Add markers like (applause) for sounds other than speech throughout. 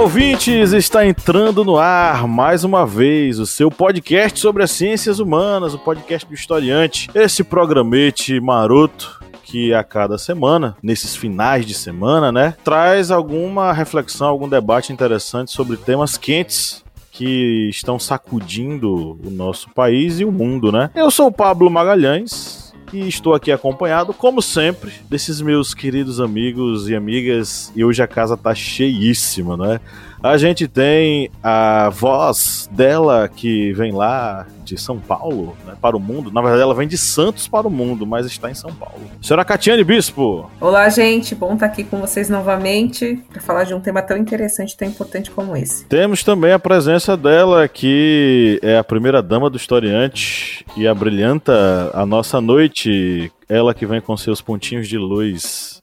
ouvintes! Está entrando no ar mais uma vez o seu podcast sobre as ciências humanas, o podcast do historiante. Esse programete maroto que a cada semana, nesses finais de semana, né, traz alguma reflexão, algum debate interessante sobre temas quentes que estão sacudindo o nosso país e o mundo, né? Eu sou o Pablo Magalhães, e estou aqui acompanhado, como sempre, desses meus queridos amigos e amigas. E hoje a casa tá cheíssima, né? A gente tem a voz dela que vem lá de São Paulo né, para o mundo. Na verdade, ela vem de Santos para o mundo, mas está em São Paulo. Senhora Catiane Bispo. Olá, gente. Bom estar aqui com vocês novamente para falar de um tema tão interessante, tão importante como esse. Temos também a presença dela, que é a primeira dama do historiante e a brilhanta a nossa noite. Ela que vem com seus pontinhos de luz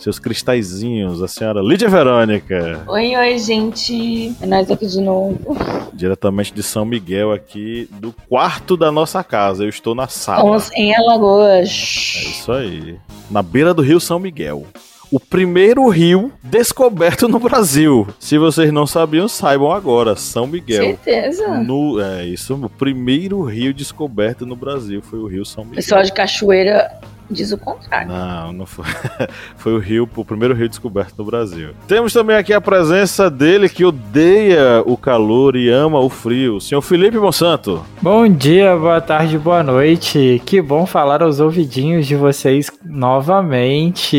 seus cristalzinhos, a senhora Lídia Verônica. Oi, oi, gente. É nós aqui de novo. Diretamente de São Miguel, aqui do quarto da nossa casa. Eu estou na sala. Em Alagoas. É isso aí. Na beira do rio São Miguel. O primeiro rio descoberto no Brasil. Se vocês não sabiam, saibam agora. São Miguel. Certeza. No, é isso. O primeiro rio descoberto no Brasil foi o rio São Miguel. Pessoal de Cachoeira diz o contrário. Não, não foi. (laughs) foi o rio, o primeiro rio descoberto no Brasil. Temos também aqui a presença dele que odeia o calor e ama o frio, o senhor Felipe Monsanto. Bom dia, boa tarde, boa noite. Que bom falar aos ouvidinhos de vocês novamente.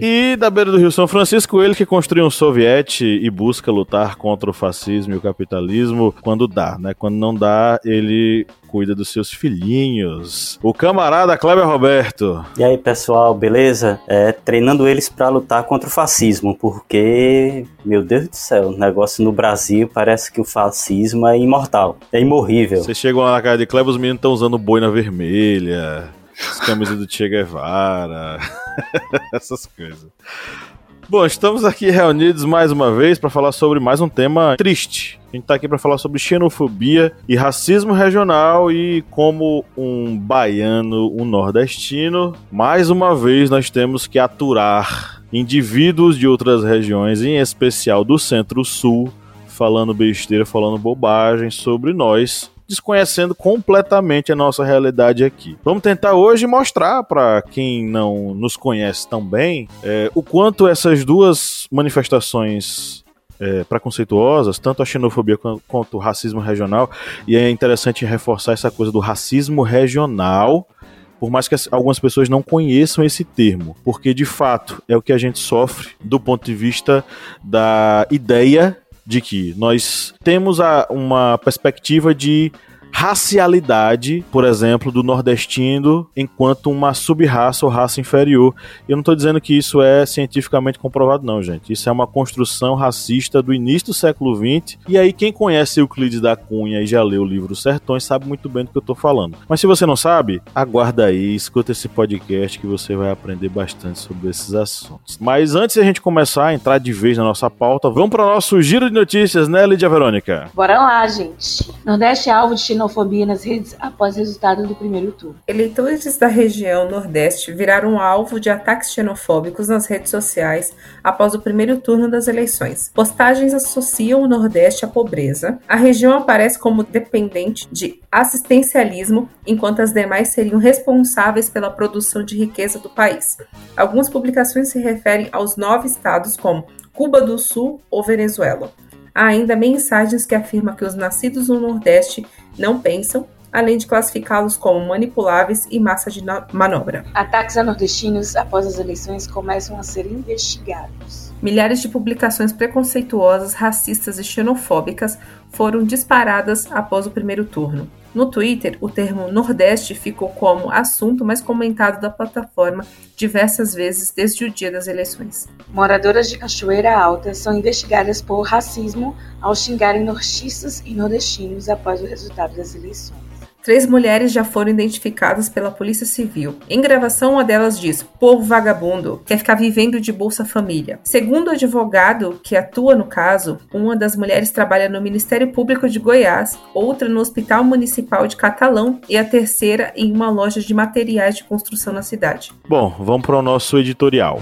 E da beira do Rio São Francisco, ele que construiu um soviete e busca lutar contra o fascismo e o capitalismo quando dá, né? Quando não dá, ele cuida dos seus filhinhos. O camarada Kleber Roberto. E aí, pessoal, beleza? É, treinando eles para lutar contra o fascismo, porque, meu Deus do céu, o negócio no Brasil parece que o fascismo é imortal, é imorrível. Você chegou lá na casa de Kleber, os meninos estão usando boina vermelha, as camisas do Che Guevara, (laughs) essas coisas. Bom, estamos aqui reunidos mais uma vez para falar sobre mais um tema triste. A gente está aqui para falar sobre xenofobia e racismo regional e como um baiano, um nordestino, mais uma vez nós temos que aturar indivíduos de outras regiões, em especial do Centro-Sul, falando besteira, falando bobagem sobre nós, desconhecendo completamente a nossa realidade aqui. Vamos tentar hoje mostrar para quem não nos conhece tão bem é, o quanto essas duas manifestações é, preconceituosas, tanto a xenofobia quanto o racismo regional, e é interessante reforçar essa coisa do racismo regional por mais que algumas pessoas não conheçam esse termo, porque de fato é o que a gente sofre do ponto de vista da ideia de que nós temos a, uma perspectiva de racialidade, por exemplo, do nordestino enquanto uma sub-raça ou raça inferior. Eu não estou dizendo que isso é cientificamente comprovado, não, gente. Isso é uma construção racista do início do século XX. E aí, quem conhece Euclides da Cunha e já leu o livro Sertões sabe muito bem do que eu estou falando. Mas se você não sabe, aguarda aí, escuta esse podcast que você vai aprender bastante sobre esses assuntos. Mas antes de a gente começar a entrar de vez na nossa pauta, vamos para o nosso giro de notícias, né, Lídia Verônica? Bora lá, gente. Nordeste é alvo de xenofobia nas redes após o resultado do primeiro turno. Eleitores da região Nordeste viraram alvo de ataques xenofóbicos nas redes sociais após o primeiro turno das eleições. Postagens associam o Nordeste à pobreza. A região aparece como dependente de assistencialismo, enquanto as demais seriam responsáveis pela produção de riqueza do país. Algumas publicações se referem aos nove estados como Cuba do Sul ou Venezuela. Há ainda mensagens que afirmam que os nascidos no Nordeste não pensam, além de classificá-los como manipuláveis e massa de manobra. Ataques a nordestinos após as eleições começam a ser investigados. Milhares de publicações preconceituosas, racistas e xenofóbicas foram disparadas após o primeiro turno. No Twitter, o termo Nordeste ficou como assunto mais comentado da plataforma diversas vezes desde o dia das eleições. Moradoras de Cachoeira Alta são investigadas por racismo ao xingarem nortistas e nordestinos após o resultado das eleições. Três mulheres já foram identificadas pela Polícia Civil. Em gravação, uma delas diz: Povo vagabundo, quer ficar vivendo de Bolsa Família. Segundo o advogado que atua no caso, uma das mulheres trabalha no Ministério Público de Goiás, outra no Hospital Municipal de Catalão e a terceira em uma loja de materiais de construção na cidade. Bom, vamos para o nosso editorial.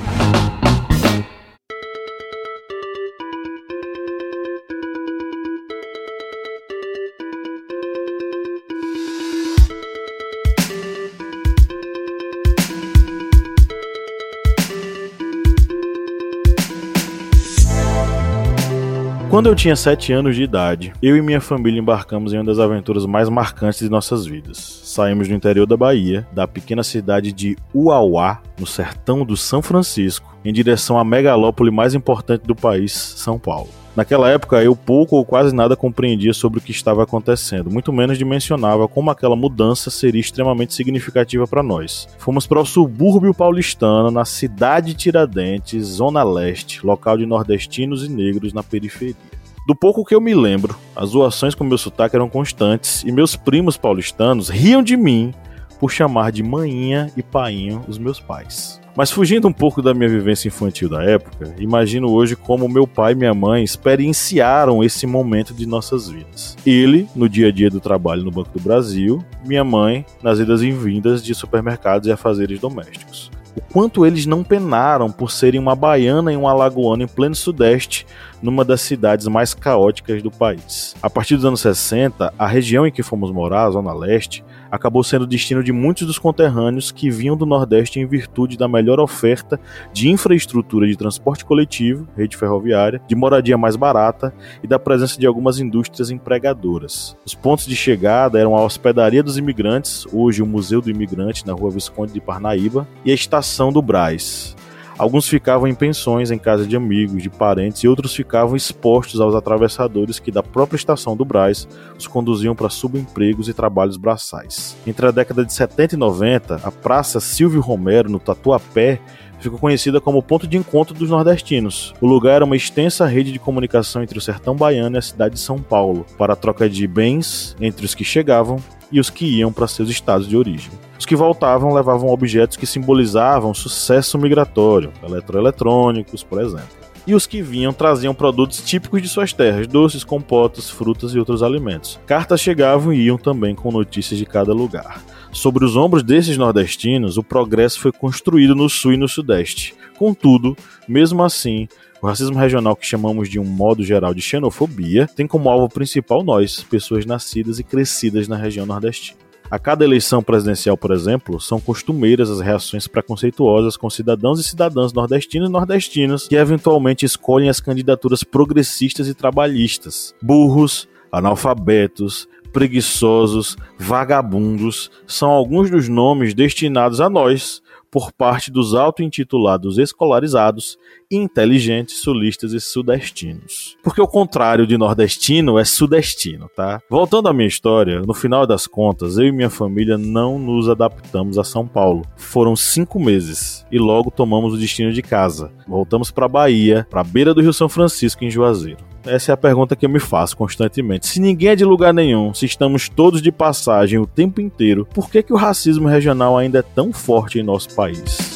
Quando eu tinha 7 anos de idade, eu e minha família embarcamos em uma das aventuras mais marcantes de nossas vidas. Saímos do interior da Bahia, da pequena cidade de Uauá, no sertão do São Francisco, em direção à megalópole mais importante do país, São Paulo. Naquela época, eu pouco ou quase nada compreendia sobre o que estava acontecendo, muito menos dimensionava como aquela mudança seria extremamente significativa para nós. Fomos para o subúrbio paulistano, na cidade de Tiradentes, Zona Leste, local de nordestinos e negros na periferia. Do pouco que eu me lembro, as zoações com meu sotaque eram constantes e meus primos paulistanos riam de mim por chamar de manhinha e painho os meus pais. Mas fugindo um pouco da minha vivência infantil da época, imagino hoje como meu pai e minha mãe experienciaram esse momento de nossas vidas. Ele, no dia a dia do trabalho no Banco do Brasil, minha mãe, nas idas e vindas de supermercados e afazeres domésticos o quanto eles não penaram por serem uma baiana e um alagoano em pleno sudeste, numa das cidades mais caóticas do país. A partir dos anos 60, a região em que fomos morar, a Zona Leste, acabou sendo o destino de muitos dos conterrâneos que vinham do Nordeste em virtude da melhor oferta de infraestrutura de transporte coletivo, rede ferroviária, de moradia mais barata e da presença de algumas indústrias empregadoras. Os pontos de chegada eram a Hospedaria dos Imigrantes, hoje o Museu do Imigrante, na rua Visconde de Parnaíba, e a Estação do Braz. Alguns ficavam em pensões em casa de amigos, de parentes, e outros ficavam expostos aos atravessadores que da própria estação do Braz os conduziam para subempregos e trabalhos braçais. Entre a década de 70 e 90, a Praça Silvio Romero, no Tatuapé, ficou conhecida como ponto de encontro dos nordestinos. O lugar era uma extensa rede de comunicação entre o sertão baiano e a cidade de São Paulo, para a troca de bens entre os que chegavam e os que iam para seus estados de origem. Os que voltavam levavam objetos que simbolizavam sucesso migratório, eletroeletrônicos, por exemplo. E os que vinham traziam produtos típicos de suas terras, doces, compotas, frutas e outros alimentos. Cartas chegavam e iam também com notícias de cada lugar. Sobre os ombros desses nordestinos, o progresso foi construído no sul e no sudeste. Contudo, mesmo assim, o racismo regional, que chamamos de um modo geral de xenofobia, tem como alvo principal nós, pessoas nascidas e crescidas na região nordestina. A cada eleição presidencial, por exemplo, são costumeiras as reações preconceituosas com cidadãos e cidadãs nordestinos e nordestinas que eventualmente escolhem as candidaturas progressistas e trabalhistas. Burros, analfabetos, preguiçosos, vagabundos são alguns dos nomes destinados a nós por parte dos auto-intitulados escolarizados, inteligentes, sulistas e sudestinos. Porque o contrário de nordestino é sudestino, tá? Voltando à minha história, no final das contas, eu e minha família não nos adaptamos a São Paulo. Foram cinco meses e logo tomamos o destino de casa. Voltamos para Bahia, para beira do Rio São Francisco, em Juazeiro. Essa é a pergunta que eu me faço constantemente. Se ninguém é de lugar nenhum, se estamos todos de passagem o tempo inteiro, por que, que o racismo regional ainda é tão forte em nosso país?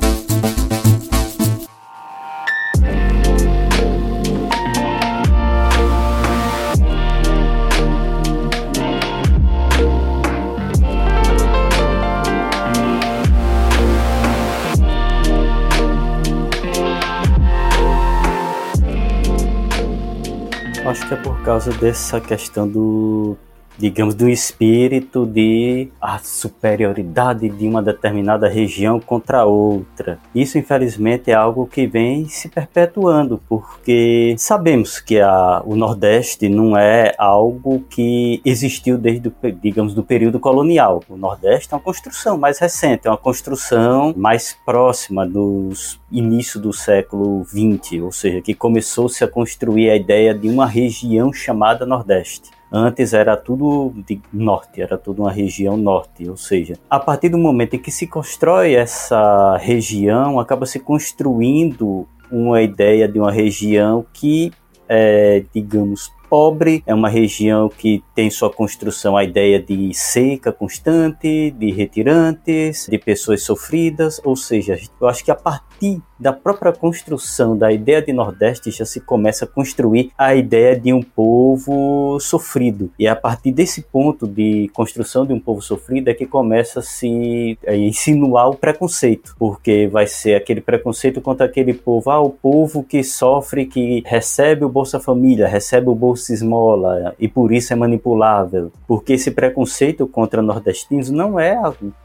É por causa dessa questão do digamos, do espírito de a superioridade de uma determinada região contra outra. Isso, infelizmente, é algo que vem se perpetuando, porque sabemos que a, o Nordeste não é algo que existiu desde, digamos, do período colonial. O Nordeste é uma construção mais recente, é uma construção mais próxima dos início do século XX, ou seja, que começou-se a construir a ideia de uma região chamada Nordeste. Antes era tudo de norte, era tudo uma região norte, ou seja, a partir do momento em que se constrói essa região, acaba se construindo uma ideia de uma região que é, digamos, pobre, é uma região que tem sua construção a ideia de seca constante, de retirantes, de pessoas sofridas, ou seja, eu acho que a partir da própria construção da ideia de Nordeste já se começa a construir a ideia de um povo sofrido. E a partir desse ponto de construção de um povo sofrido é que começa a se a insinuar o preconceito, porque vai ser aquele preconceito contra aquele povo, ah, o povo que sofre, que recebe o Bolsa Família, recebe o Bolsa Esmola e por isso é manipulável. Porque esse preconceito contra nordestinos não é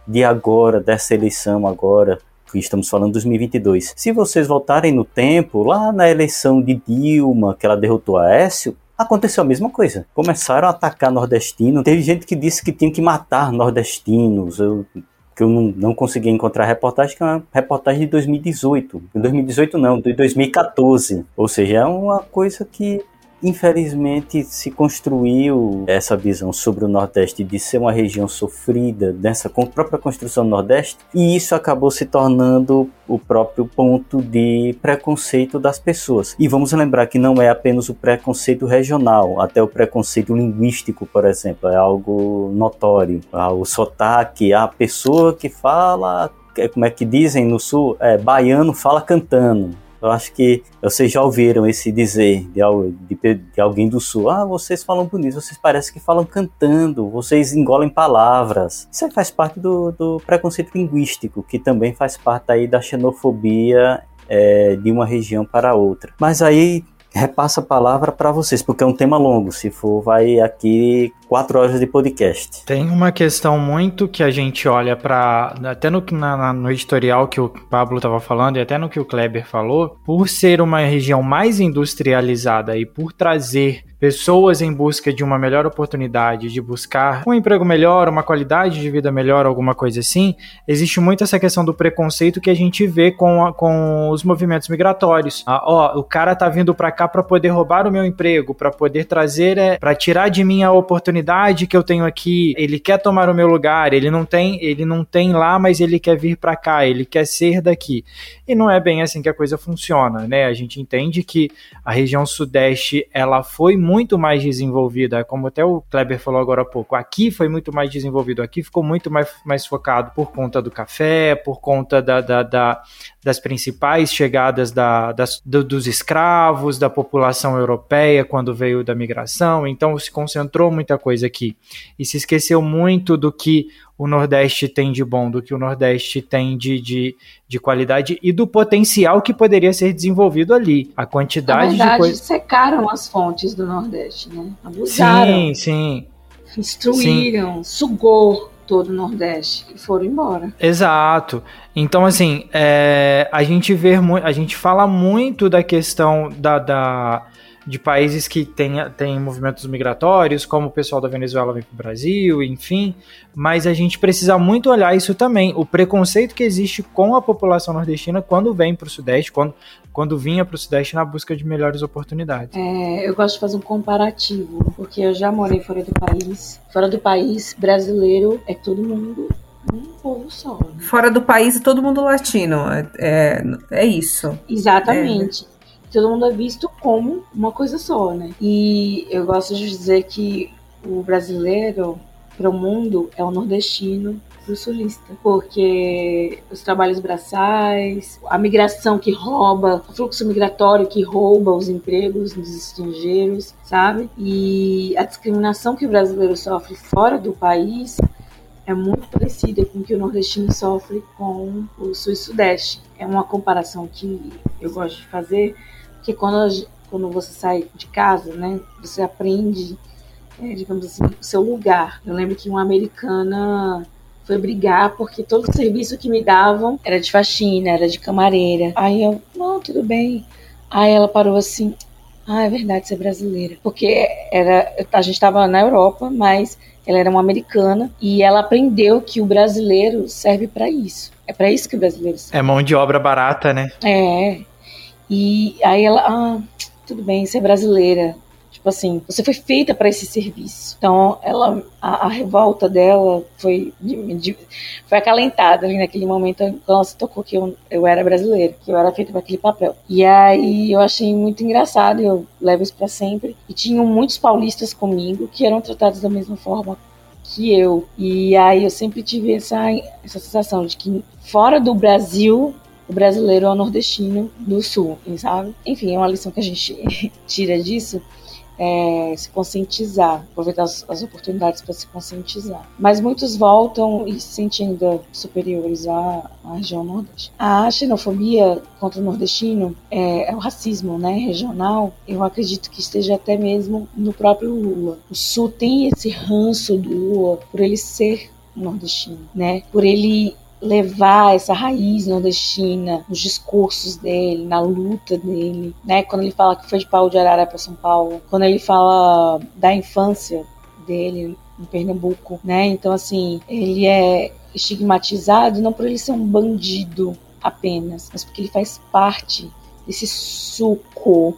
de agora, dessa eleição agora, estamos falando 2022. Se vocês voltarem no tempo, lá na eleição de Dilma, que ela derrotou a Écio, aconteceu a mesma coisa. Começaram a atacar nordestino. Teve gente que disse que tinha que matar nordestinos. Eu, que eu não, não consegui encontrar a reportagem, que é uma reportagem de 2018. De 2018 não, de 2014. Ou seja, é uma coisa que Infelizmente, se construiu essa visão sobre o Nordeste de ser uma região sofrida nessa própria construção do Nordeste, e isso acabou se tornando o próprio ponto de preconceito das pessoas. E vamos lembrar que não é apenas o preconceito regional, até o preconceito linguístico, por exemplo, é algo notório. Ah, o sotaque, a pessoa que fala é, como é que dizem no sul, é, baiano fala cantando. Eu acho que vocês já ouviram esse dizer de, de, de, alguém do sul. Ah, vocês falam bonito, vocês parecem que falam cantando, vocês engolem palavras. Isso faz parte do, do preconceito linguístico, que também faz parte aí da xenofobia é, de uma região para outra. Mas aí repasso a palavra para vocês, porque é um tema longo. Se for, vai aqui quatro horas de podcast. Tem uma questão muito que a gente olha para até no, na, no editorial que o Pablo estava falando e até no que o Kleber falou, por ser uma região mais industrializada e por trazer pessoas em busca de uma melhor oportunidade, de buscar um emprego melhor, uma qualidade de vida melhor, alguma coisa assim, existe muito essa questão do preconceito que a gente vê com, a, com os movimentos migratórios. Ah, ó, o cara tá vindo para cá para poder roubar o meu emprego, para poder trazer, é, para tirar de mim a oportunidade que eu tenho aqui. Ele quer tomar o meu lugar, ele não tem, ele não tem lá, mas ele quer vir para cá, ele quer ser daqui. E não é bem assim que a coisa funciona, né? A gente entende que a região sudeste ela foi muito mais desenvolvida, como até o Kleber falou agora há pouco. Aqui foi muito mais desenvolvido, aqui ficou muito mais, mais focado por conta do café, por conta da, da, da das principais chegadas da, das, do, dos escravos, da população europeia quando veio da migração. Então se concentrou muita coisa aqui e se esqueceu muito do que o Nordeste tem de bom, do que o Nordeste tem de, de, de qualidade e do potencial que poderia ser desenvolvido ali. A quantidade verdade, de coisas. secaram as fontes do Nordeste, né? Abusaram. Sim, sim. Instruíram, sim. sugou todo o Nordeste e foram embora. Exato. Então, assim, é, a gente vê a gente fala muito da questão da, da de países que têm, têm movimentos migratórios, como o pessoal da Venezuela vem para o Brasil, enfim, mas a gente precisa muito olhar isso também, o preconceito que existe com a população nordestina quando vem para o Sudeste, quando, quando vinha para o Sudeste na busca de melhores oportunidades. É, eu gosto de fazer um comparativo, porque eu já morei fora do país. Fora do país, brasileiro é todo mundo um povo só. Né? Fora do país, todo mundo latino. É, é, é isso. Exatamente. É todo mundo é visto como uma coisa só, né? E eu gosto de dizer que o brasileiro para o mundo é o nordestino para o sulista, porque os trabalhos braçais, a migração que rouba, o fluxo migratório que rouba os empregos dos estrangeiros, sabe? E a discriminação que o brasileiro sofre fora do país é muito parecida com o que o nordestino sofre com o sul e sudeste. É uma comparação que eu gosto de fazer, porque quando quando você sai de casa, né? Você aprende, é, digamos assim, o seu lugar. Eu lembro que uma americana foi brigar porque todo o serviço que me davam era de faxina, era de camareira. Aí eu, não, tudo bem. Aí ela parou assim, ah, é verdade, você é brasileira. Porque era, a gente estava na Europa, mas ela era uma americana e ela aprendeu que o brasileiro serve para isso. É para isso que o brasileiro serve. É mão de obra barata, né? É. E aí ela, ah, tudo bem, você é brasileira. Tipo assim, você foi feita para esse serviço. Então, ela, a, a revolta dela foi, de, de, foi acalentada ali naquele momento quando ela se tocou que eu, eu era brasileira, que eu era feita para aquele papel. E aí eu achei muito engraçado, eu levo isso para sempre. E tinham muitos paulistas comigo que eram tratados da mesma forma que eu. E aí eu sempre tive essa, essa sensação de que fora do Brasil o brasileiro é o nordestino do sul, sabe? Enfim, é uma lição que a gente (laughs) tira disso é, se conscientizar, aproveitar as, as oportunidades para se conscientizar. Mas muitos voltam e se sentem ainda superiores à, à, região nordeste. A xenofobia contra o nordestino é, é, o racismo né, regional. Eu acredito que esteja até mesmo no próprio Lula. O Sul tem esse ranço do Lula por ele ser nordestino, né? Por ele levar essa raiz nordestina nos discursos dele, na luta dele, né? Quando ele fala que foi de pau de arara para São Paulo, quando ele fala da infância dele em Pernambuco, né? Então assim, ele é estigmatizado não por ele ser um bandido apenas, mas porque ele faz parte desse suco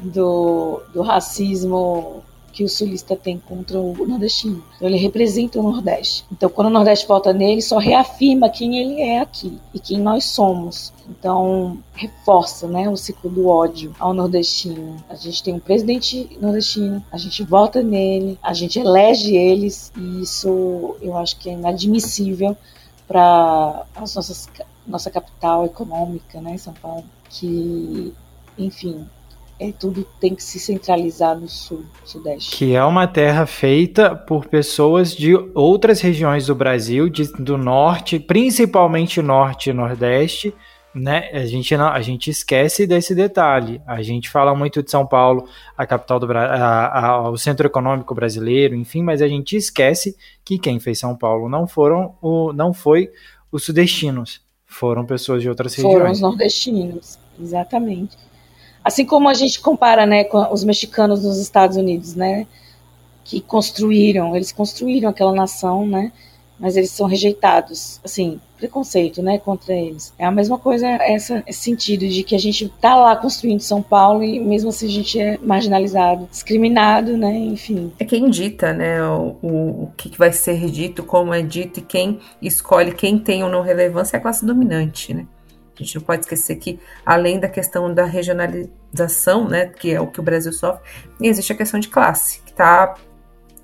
do, do racismo que o sulista tem contra o nordestino. Então, ele representa o Nordeste. Então, quando o Nordeste volta nele, só reafirma quem ele é aqui e quem nós somos. Então, reforça né, o ciclo do ódio ao nordestino. A gente tem um presidente nordestino, a gente vota nele, a gente elege eles, e isso eu acho que é inadmissível para a nossa capital econômica, né, São Paulo, que, enfim, é, tudo tem que se centralizar no sul, sudeste. Que é uma terra feita por pessoas de outras regiões do Brasil, de, do norte, principalmente norte e nordeste, né? A gente não, a gente esquece desse detalhe. A gente fala muito de São Paulo, a capital do a, o centro econômico brasileiro, enfim, mas a gente esquece que quem fez São Paulo não foram o, não foi os sudestinos, foram pessoas de outras regiões. Foram os nordestinos, exatamente. Assim como a gente compara né, com os mexicanos nos Estados Unidos, né? Que construíram, eles construíram aquela nação, né? Mas eles são rejeitados, assim, preconceito, né, contra eles. É a mesma coisa essa, esse sentido de que a gente tá lá construindo São Paulo e mesmo assim a gente é marginalizado, discriminado, né, enfim. É quem dita, né, o, o, o que vai ser dito, como é dito e quem escolhe quem tem ou não relevância é a classe dominante, né. A gente não pode esquecer que, além da questão da regionalização, né, que é o que o Brasil sofre, existe a questão de classe, que tá,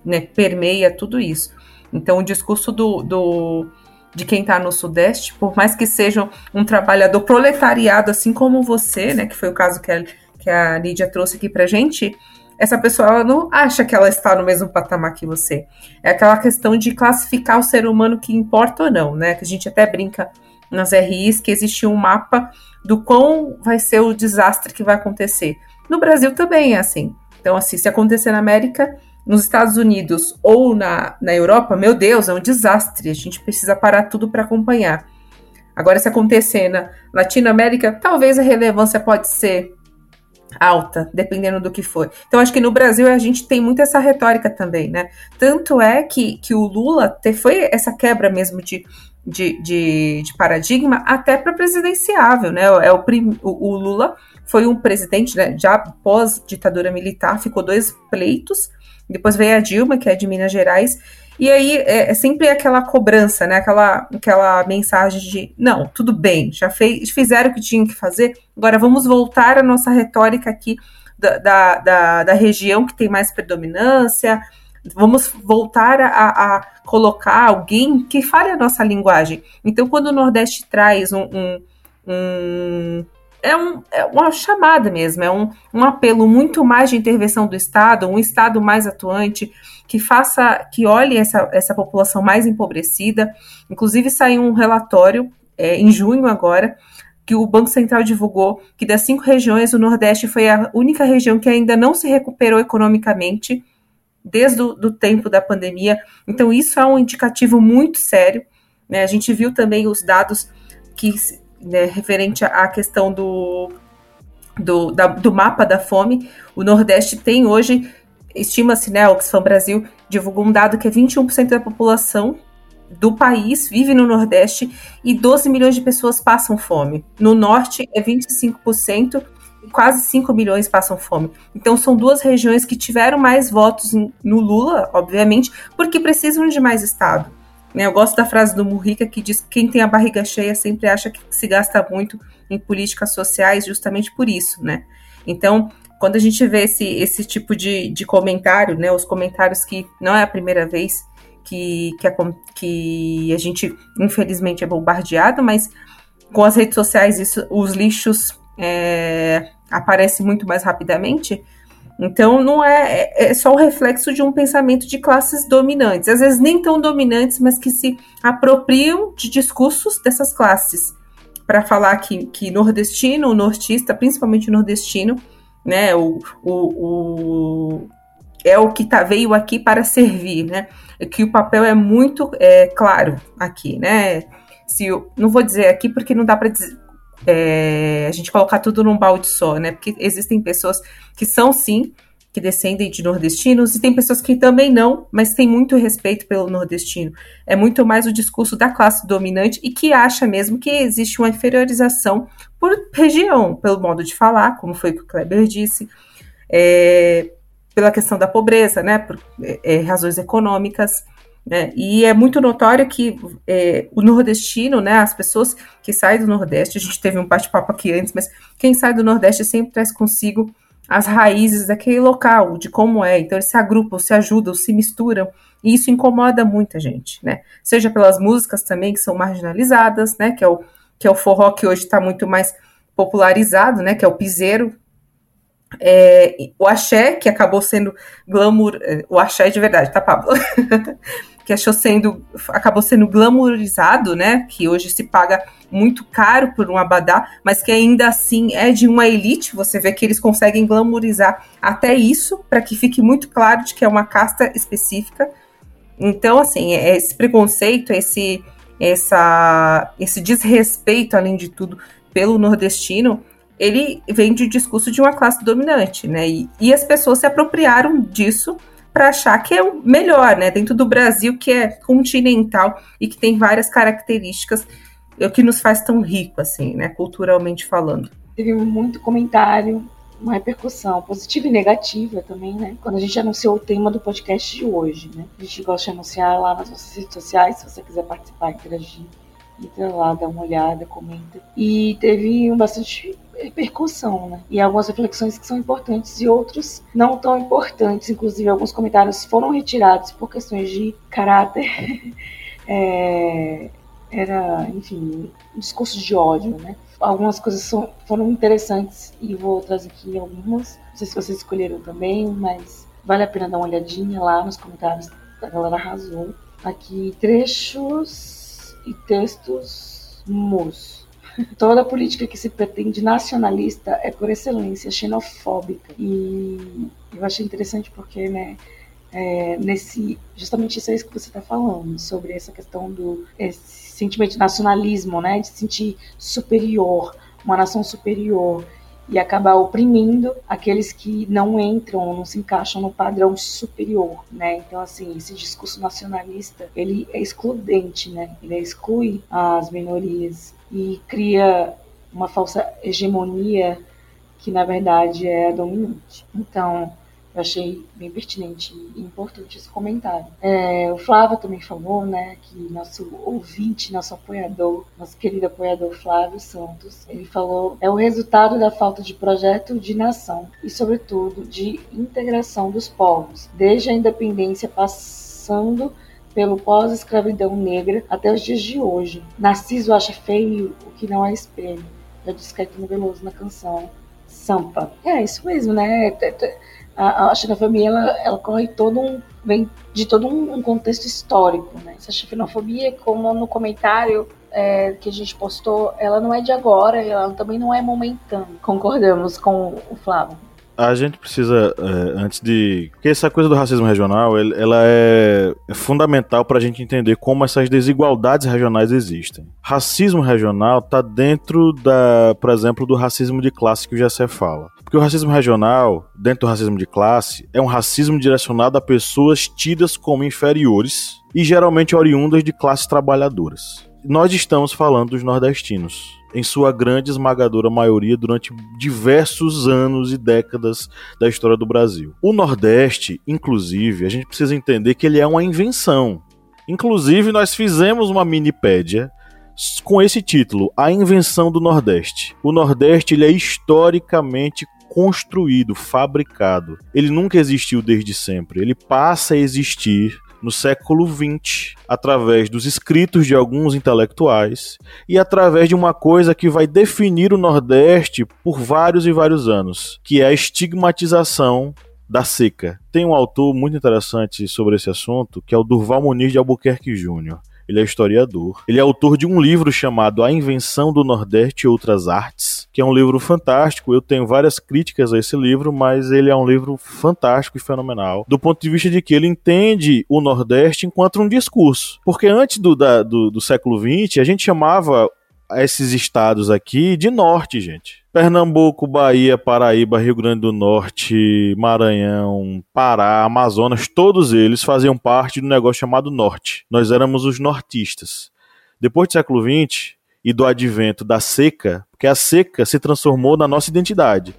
né, permeia tudo isso. Então, o discurso do, do de quem está no Sudeste, por mais que seja um trabalhador proletariado, assim como você, né, que foi o caso que a, que a Lídia trouxe aqui para gente, essa pessoa ela não acha que ela está no mesmo patamar que você. É aquela questão de classificar o ser humano que importa ou não, né? Que a gente até brinca nas RIs que existe um mapa do quão vai ser o desastre que vai acontecer. No Brasil também é assim. Então, assim, se acontecer na América, nos Estados Unidos ou na, na Europa, meu Deus, é um desastre. A gente precisa parar tudo para acompanhar. Agora, se acontecer na Latinoamérica, talvez a relevância pode ser alta, dependendo do que for. Então, acho que no Brasil a gente tem muito essa retórica também, né? Tanto é que, que o Lula te, foi essa quebra mesmo de de, de, de paradigma até para presidenciável, né? É o, o, o, Lula foi um presidente, né, já pós ditadura militar, ficou dois pleitos. Depois veio a Dilma, que é de Minas Gerais, e aí é, é sempre aquela cobrança, né? Aquela, aquela mensagem de não, tudo bem, já fez, fizeram o que tinham que fazer, agora vamos voltar à nossa retórica aqui da, da, da, da região que tem mais predominância, Vamos voltar a, a, colocar alguém que fale a nossa linguagem. Então, quando o Nordeste traz um, um, um é, um, é, uma chamada mesmo, é um, um apelo muito mais de intervenção do Estado, um Estado mais atuante, que faça, que olhe essa, essa população mais empobrecida. Inclusive, saiu um relatório é, em junho agora que o Banco Central divulgou que das cinco regiões, o Nordeste foi a única região que ainda não se recuperou economicamente desde o tempo da pandemia. Então, isso é um indicativo muito sério. Né? A gente viu também os dados que né, referente à questão do, do, da, do mapa da fome. O Nordeste tem hoje, estima-se, né, Oxfam Brasil divulgou um dado que é 21% da população do país vive no Nordeste e 12 milhões de pessoas passam fome. No Norte é 25% e quase 5 milhões passam fome. Então são duas regiões que tiveram mais votos no Lula, obviamente, porque precisam de mais Estado. Né, eu gosto da frase do Murrica que diz que quem tem a barriga cheia sempre acha que se gasta muito em políticas sociais justamente por isso, né? Então, quando a gente vê esse, esse tipo de, de comentário, né, os comentários que não é a primeira vez que, que, a, que a gente, infelizmente, é bombardeado, mas com as redes sociais isso, os lixos é, aparecem muito mais rapidamente. Então, não é, é, é só o reflexo de um pensamento de classes dominantes, às vezes nem tão dominantes, mas que se apropriam de discursos dessas classes para falar que, que nordestino, o nortista, principalmente o nordestino, né, o, o, o é o que tá, veio aqui para servir, né? Que o papel é muito é, claro aqui, né? Se eu, não vou dizer aqui porque não dá para é, a gente colocar tudo num balde só, né? Porque existem pessoas que são sim que descendem de nordestinos e tem pessoas que também não, mas tem muito respeito pelo nordestino. É muito mais o discurso da classe dominante e que acha mesmo que existe uma inferiorização por região, pelo modo de falar, como foi que o Kleber disse. É, pela questão da pobreza, né, por é, é, razões econômicas, né, e é muito notório que é, o nordestino, né, as pessoas que saem do Nordeste, a gente teve um bate-papo aqui antes, mas quem sai do Nordeste sempre traz consigo as raízes daquele local, de como é, então eles se agrupam, se ajudam, se misturam, e isso incomoda muita gente, né, seja pelas músicas também que são marginalizadas, né, que é o, que é o forró que hoje está muito mais popularizado, né, que é o piseiro, é, o axé, que acabou sendo glamour. É, o axé de verdade, tá, Pablo? (laughs) que achou sendo. acabou sendo glamourizado, né? Que hoje se paga muito caro por um abadá, mas que ainda assim é de uma elite. Você vê que eles conseguem glamourizar até isso, para que fique muito claro de que é uma casta específica. Então, assim, é esse preconceito, esse, essa, esse desrespeito, além de tudo, pelo nordestino, ele vem de discurso de uma classe dominante, né? E, e as pessoas se apropriaram disso para achar que é o melhor, né? Dentro do Brasil, que é continental e que tem várias características, é que nos faz tão rico, assim, né? Culturalmente falando. Teve muito comentário, uma repercussão positiva e negativa também, né? Quando a gente anunciou o tema do podcast de hoje, né? A gente gosta de anunciar lá nas nossas redes sociais, se você quiser participar, interagir entra lá, dá uma olhada, comenta. E teve bastante repercussão, né? E algumas reflexões que são importantes e outros não tão importantes. Inclusive, alguns comentários foram retirados por questões de caráter. (laughs) é, era, enfim, um discurso de ódio, né? Algumas coisas são, foram interessantes e vou trazer aqui algumas. Não sei se vocês escolheram também, mas vale a pena dar uma olhadinha lá nos comentários. A galera arrasou. Aqui, trechos e textos mus Toda política que se pretende nacionalista é, por excelência, xenofóbica. E eu achei interessante porque, né, é, nesse justamente isso é isso que você está falando sobre essa questão do sentimento de nacionalismo, né, de se sentir superior, uma nação superior e acabar oprimindo aqueles que não entram, não se encaixam no padrão superior, né? Então, assim, esse discurso nacionalista, ele é excludente, né? Ele exclui as minorias e cria uma falsa hegemonia que na verdade é dominante. Então, eu achei bem pertinente e importante esse comentário. É, o Flávio também falou, né, que nosso ouvinte, nosso apoiador, nosso querido apoiador Flávio Santos, ele falou é o resultado da falta de projeto de nação e, sobretudo, de integração dos povos, desde a independência passando pelo pós-escravidão negra até os dias de hoje. Narciso acha feio o que não é espelho, já disse Caetano Veloso na canção Sampa. É isso mesmo, né? A, a xenofobia ela, ela corre todo um vem de todo um, contexto histórico, né? Essa xenofobia, como no comentário é, que a gente postou, ela não é de agora, ela também não é momentânea. Concordamos com o Flávio. A gente precisa, é, antes de. Porque essa coisa do racismo regional, ela é, é fundamental para a gente entender como essas desigualdades regionais existem. Racismo regional está dentro da, por exemplo, do racismo de classe que o Gessé fala. Porque o racismo regional, dentro do racismo de classe, é um racismo direcionado a pessoas tidas como inferiores e geralmente oriundas de classes trabalhadoras. Nós estamos falando dos nordestinos, em sua grande esmagadora maioria durante diversos anos e décadas da história do Brasil. O Nordeste, inclusive, a gente precisa entender que ele é uma invenção. Inclusive, nós fizemos uma minipédia com esse título, A Invenção do Nordeste. O Nordeste ele é historicamente construído, fabricado. Ele nunca existiu desde sempre. Ele passa a existir no século XX, através dos escritos de alguns intelectuais e através de uma coisa que vai definir o Nordeste por vários e vários anos, que é a estigmatização da seca. Tem um autor muito interessante sobre esse assunto, que é o Durval Muniz de Albuquerque Júnior. Ele é historiador. Ele é autor de um livro chamado A Invenção do Nordeste e Outras Artes, que é um livro fantástico. Eu tenho várias críticas a esse livro, mas ele é um livro fantástico e fenomenal. Do ponto de vista de que ele entende o Nordeste enquanto um discurso. Porque antes do, da- do, do século XX, a gente chamava esses estados aqui de norte, gente. Pernambuco, Bahia, Paraíba, Rio Grande do Norte, Maranhão, Pará, Amazonas, todos eles faziam parte do negócio chamado Norte. Nós éramos os nortistas. Depois do século XX e do advento da seca, porque a seca se transformou na nossa identidade.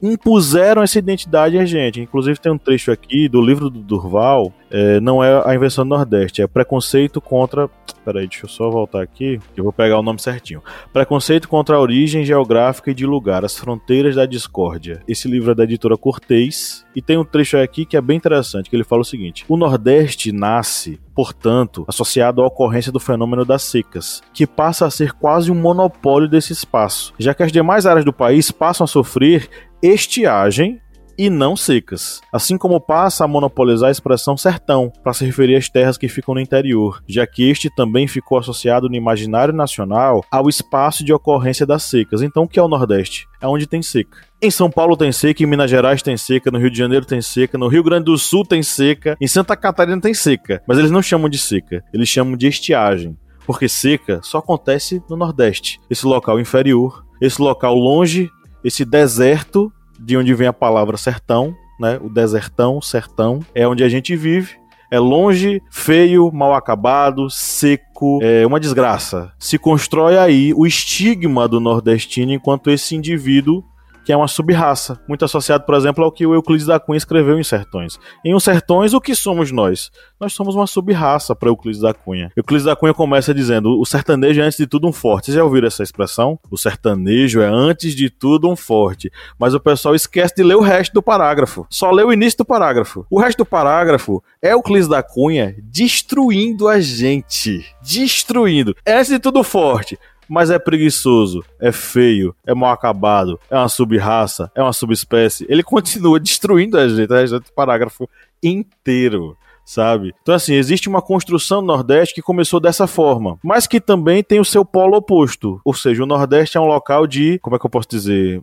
Impuseram essa identidade a gente. Inclusive tem um trecho aqui do livro do Durval, é, não é a invenção do Nordeste, é preconceito contra. Peraí, deixa eu só voltar aqui, eu vou pegar o nome certinho. Preconceito contra a origem geográfica e de lugar, as fronteiras da discórdia. Esse livro é da editora Cortez e tem um trecho aqui que é bem interessante, que ele fala o seguinte: O Nordeste nasce, portanto, associado à ocorrência do fenômeno das secas, que passa a ser quase um monopólio desse espaço, já que as demais áreas do país passam a sofrer estiagem e não secas, assim como passa a monopolizar a expressão sertão para se referir às terras que ficam no interior, já que este também ficou associado no imaginário nacional ao espaço de ocorrência das secas. Então, o que é o Nordeste? É onde tem seca. Em São Paulo tem seca, em Minas Gerais tem seca, no Rio de Janeiro tem seca, no Rio Grande do Sul tem seca, em Santa Catarina tem seca, mas eles não chamam de seca, eles chamam de estiagem. Porque seca só acontece no Nordeste, esse local inferior, esse local longe, esse deserto de onde vem a palavra sertão, né? O desertão, sertão, é onde a gente vive. É longe, feio, mal acabado, seco, é uma desgraça. Se constrói aí o estigma do nordestino enquanto esse indivíduo que é uma subraça, muito associado, por exemplo, ao que o Euclides da Cunha escreveu em Sertões. Em Os Sertões, o que somos nós? Nós somos uma subraça para Euclides da Cunha. Euclides da Cunha começa dizendo: o sertanejo é antes de tudo um forte. Vocês já ouviram essa expressão? O sertanejo é antes de tudo um forte. Mas o pessoal esquece de ler o resto do parágrafo. Só lê o início do parágrafo. O resto do parágrafo é Euclides da Cunha destruindo a gente. Destruindo. É antes de tudo forte mas é preguiçoso, é feio, é mal acabado, é uma subraça, é uma subespécie. Ele continua (laughs) destruindo a gente, a gente parágrafo inteiro. Sabe? Então, assim, existe uma construção no Nordeste que começou dessa forma, mas que também tem o seu polo oposto. Ou seja, o Nordeste é um local de. Como é que eu posso dizer?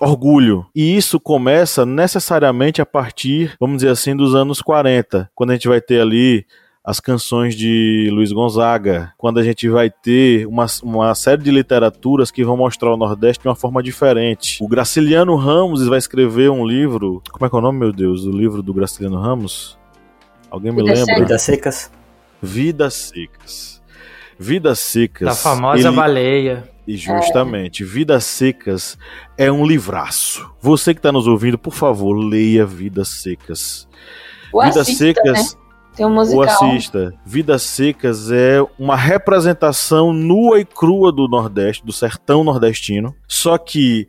orgulho. E isso começa necessariamente a partir, vamos dizer assim, dos anos 40, quando a gente vai ter ali as canções de Luiz Gonzaga, quando a gente vai ter uma, uma série de literaturas que vão mostrar o Nordeste de uma forma diferente. O Graciliano Ramos vai escrever um livro. Como é que é o nome, meu Deus? O livro do Graciliano Ramos? Alguém me Vidas lembra? Secas. Vidas secas. Vidas Secas. Vidas Secas. Da famosa ele- baleia. e justamente, Vidas Secas é um livraço. Você que está nos ouvindo, por favor, leia Vidas Secas. Vidas assista, Secas, né? Tem um musical. assista. Vidas Secas é uma representação nua e crua do Nordeste, do sertão nordestino. Só que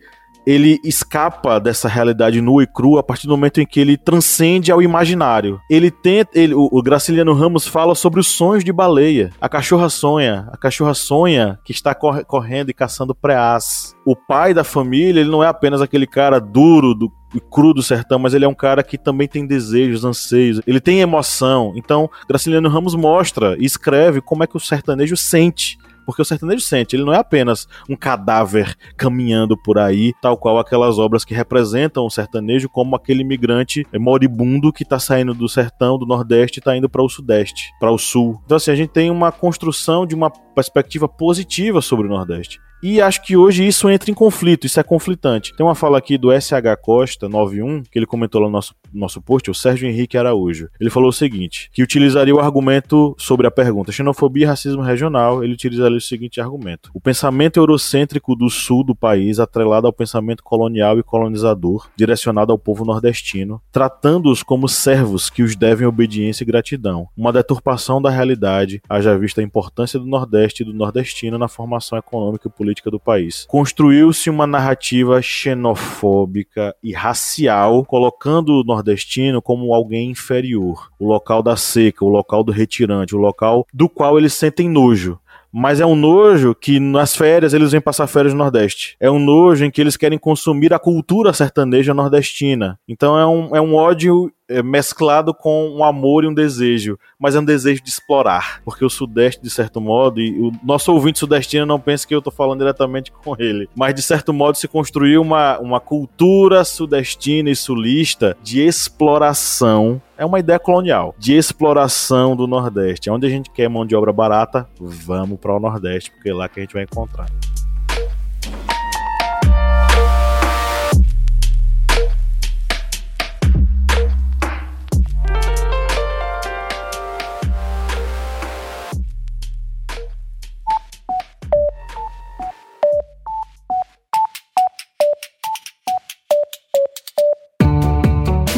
ele escapa dessa realidade nua e crua a partir do momento em que ele transcende ao imaginário. Ele tenta, ele, o, o Graciliano Ramos fala sobre os sonhos de baleia. A cachorra sonha, a cachorra sonha que está corre- correndo e caçando preás. O pai da família, ele não é apenas aquele cara duro do e cru do sertão, mas ele é um cara que também tem desejos, anseios, ele tem emoção. Então, Graciliano Ramos mostra e escreve como é que o sertanejo sente. porque o sertanejo sente, ele não é apenas um cadáver caminhando por aí, tal qual aquelas obras que representam o sertanejo como aquele imigrante moribundo que tá saindo do sertão, do nordeste e tá indo para o sudeste, para o sul. Então assim, a gente tem uma construção de uma perspectiva positiva sobre o nordeste. E acho que hoje isso entra em conflito, isso é conflitante. Tem uma fala aqui do SH Costa 91, que ele comentou lá no nosso, nosso post, o Sérgio Henrique Araújo. Ele falou o seguinte: que utilizaria o argumento sobre a pergunta xenofobia e racismo regional, ele utilizaria o seguinte argumento: o pensamento eurocêntrico do sul do país, atrelado ao pensamento colonial e colonizador, direcionado ao povo nordestino, tratando-os como servos que os devem obediência e gratidão. Uma deturpação da realidade, haja vista a importância do Nordeste e do nordestino na formação econômica e política política do país. Construiu-se uma narrativa xenofóbica e racial, colocando o nordestino como alguém inferior, o local da seca, o local do retirante, o local do qual eles sentem nojo mas é um nojo que nas férias eles vêm passar férias no Nordeste. É um nojo em que eles querem consumir a cultura sertaneja nordestina. Então é um, é um ódio é, mesclado com um amor e um desejo, mas é um desejo de explorar, porque o Sudeste, de certo modo, e o nosso ouvinte sudestino não pensa que eu estou falando diretamente com ele, mas de certo modo se construiu uma, uma cultura sudestina e sulista de exploração é uma ideia colonial de exploração do Nordeste. Onde a gente quer mão de obra barata, vamos para o Nordeste, porque é lá que a gente vai encontrar.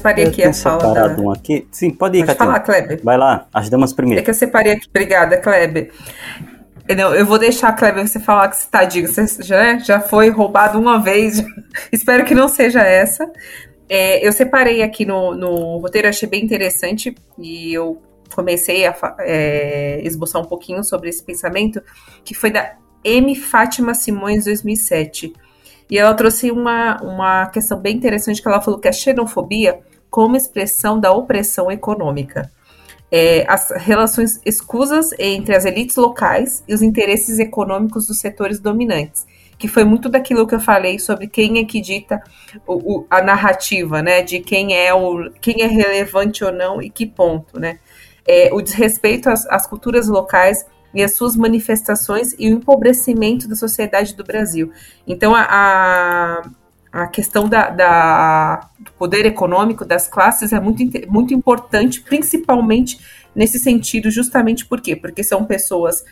Separei aqui a fala da... um aqui. Sim, pode ir, Pode falar, Kleber. Vai lá, as damas primeiro. É que eu separei aqui. Obrigada, Kleber. Não, eu vou deixar, Kleber, você falar que você tá diga, você já, já foi roubado uma vez. (laughs) Espero que não seja essa. É, eu separei aqui no, no roteiro, achei bem interessante e eu comecei a é, esboçar um pouquinho sobre esse pensamento, que foi da M. Fátima Simões, 2007. E ela trouxe uma, uma questão bem interessante que ela falou que a xenofobia como expressão da opressão econômica. É, as relações escusas entre as elites locais e os interesses econômicos dos setores dominantes, que foi muito daquilo que eu falei sobre quem é que dita o, o, a narrativa, né, de quem é o quem é relevante ou não e que ponto, né, é, o desrespeito às, às culturas locais e as suas manifestações e o empobrecimento da sociedade do Brasil. Então, a, a questão da, da, do poder econômico das classes é muito, muito importante, principalmente nesse sentido, justamente por quê? Porque são pessoas.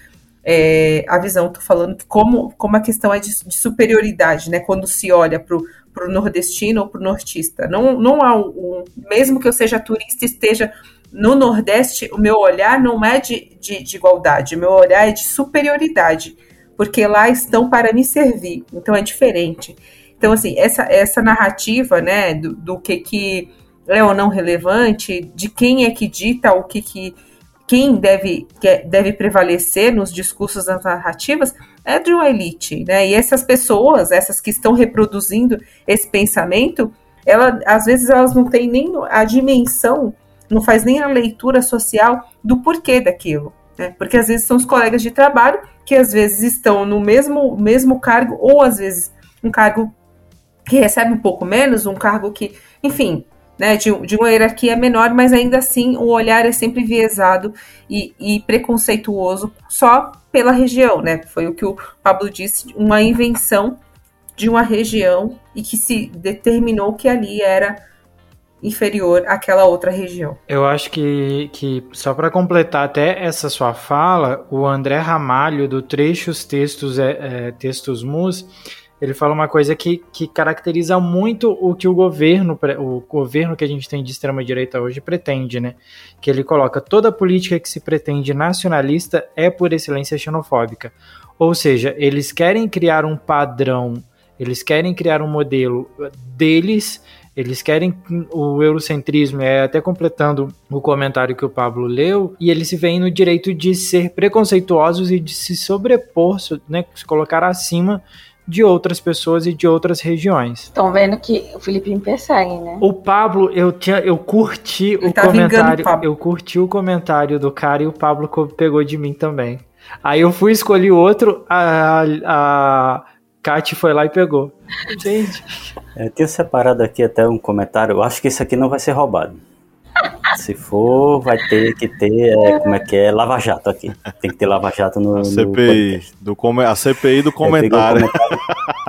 É, a visão, estou falando que como, como a questão é de, de superioridade, né? Quando se olha para o nordestino ou para o nortista. Não, não há um, um, mesmo que eu seja turista esteja no Nordeste, o meu olhar não é de, de, de, igualdade, o meu olhar é de superioridade, porque lá estão para me servir, então é diferente. Então, assim, essa, essa narrativa, né, do, do que, que é ou não relevante, de quem é que dita o que, que quem deve, que deve prevalecer nos discursos das narrativas é de uma elite, né? E essas pessoas, essas que estão reproduzindo esse pensamento, ela, às vezes elas não têm nem a dimensão não faz nem a leitura social do porquê daquilo. Né? Porque às vezes são os colegas de trabalho que às vezes estão no mesmo, mesmo cargo, ou às vezes um cargo que recebe um pouco menos, um cargo que, enfim, né, de, de uma hierarquia menor, mas ainda assim o olhar é sempre viesado e, e, preconceituoso só pela região, né? Foi o que o Pablo disse, uma invenção de uma região e que se determinou que ali era inferior àquela outra região. Eu acho que, que só para completar até essa sua fala, o André Ramalho, do Trechos Textos, é, é, Textos Mus, ele fala uma coisa que, que caracteriza muito o que o governo, o governo que a gente tem de extrema direita hoje pretende, né? Que ele coloca toda política que se pretende nacionalista é por excelência xenofóbica. Ou seja, eles querem criar um padrão, eles querem criar um modelo deles, eles querem o eurocentrismo, é até completando o comentário que o Pablo leu, e eles se veem no direito de ser preconceituosos e de se sobrepor, né, se colocar acima de outras pessoas e de outras regiões. Estão vendo que o Felipe me persegue, né? O Pablo, eu tinha, eu curti Ele o tá comentário, o eu curti o comentário do cara e o Pablo pegou de mim também. Aí eu fui escolher outro, a, a Kate foi lá e pegou. Gente. Eu tenho separado aqui até um comentário. Eu acho que esse aqui não vai ser roubado. Se for, vai ter que ter, é, como é que é, Lava Jato aqui. Tem que ter Lava Jato no. A CPI, no do come, a CPI do comentário. comentário.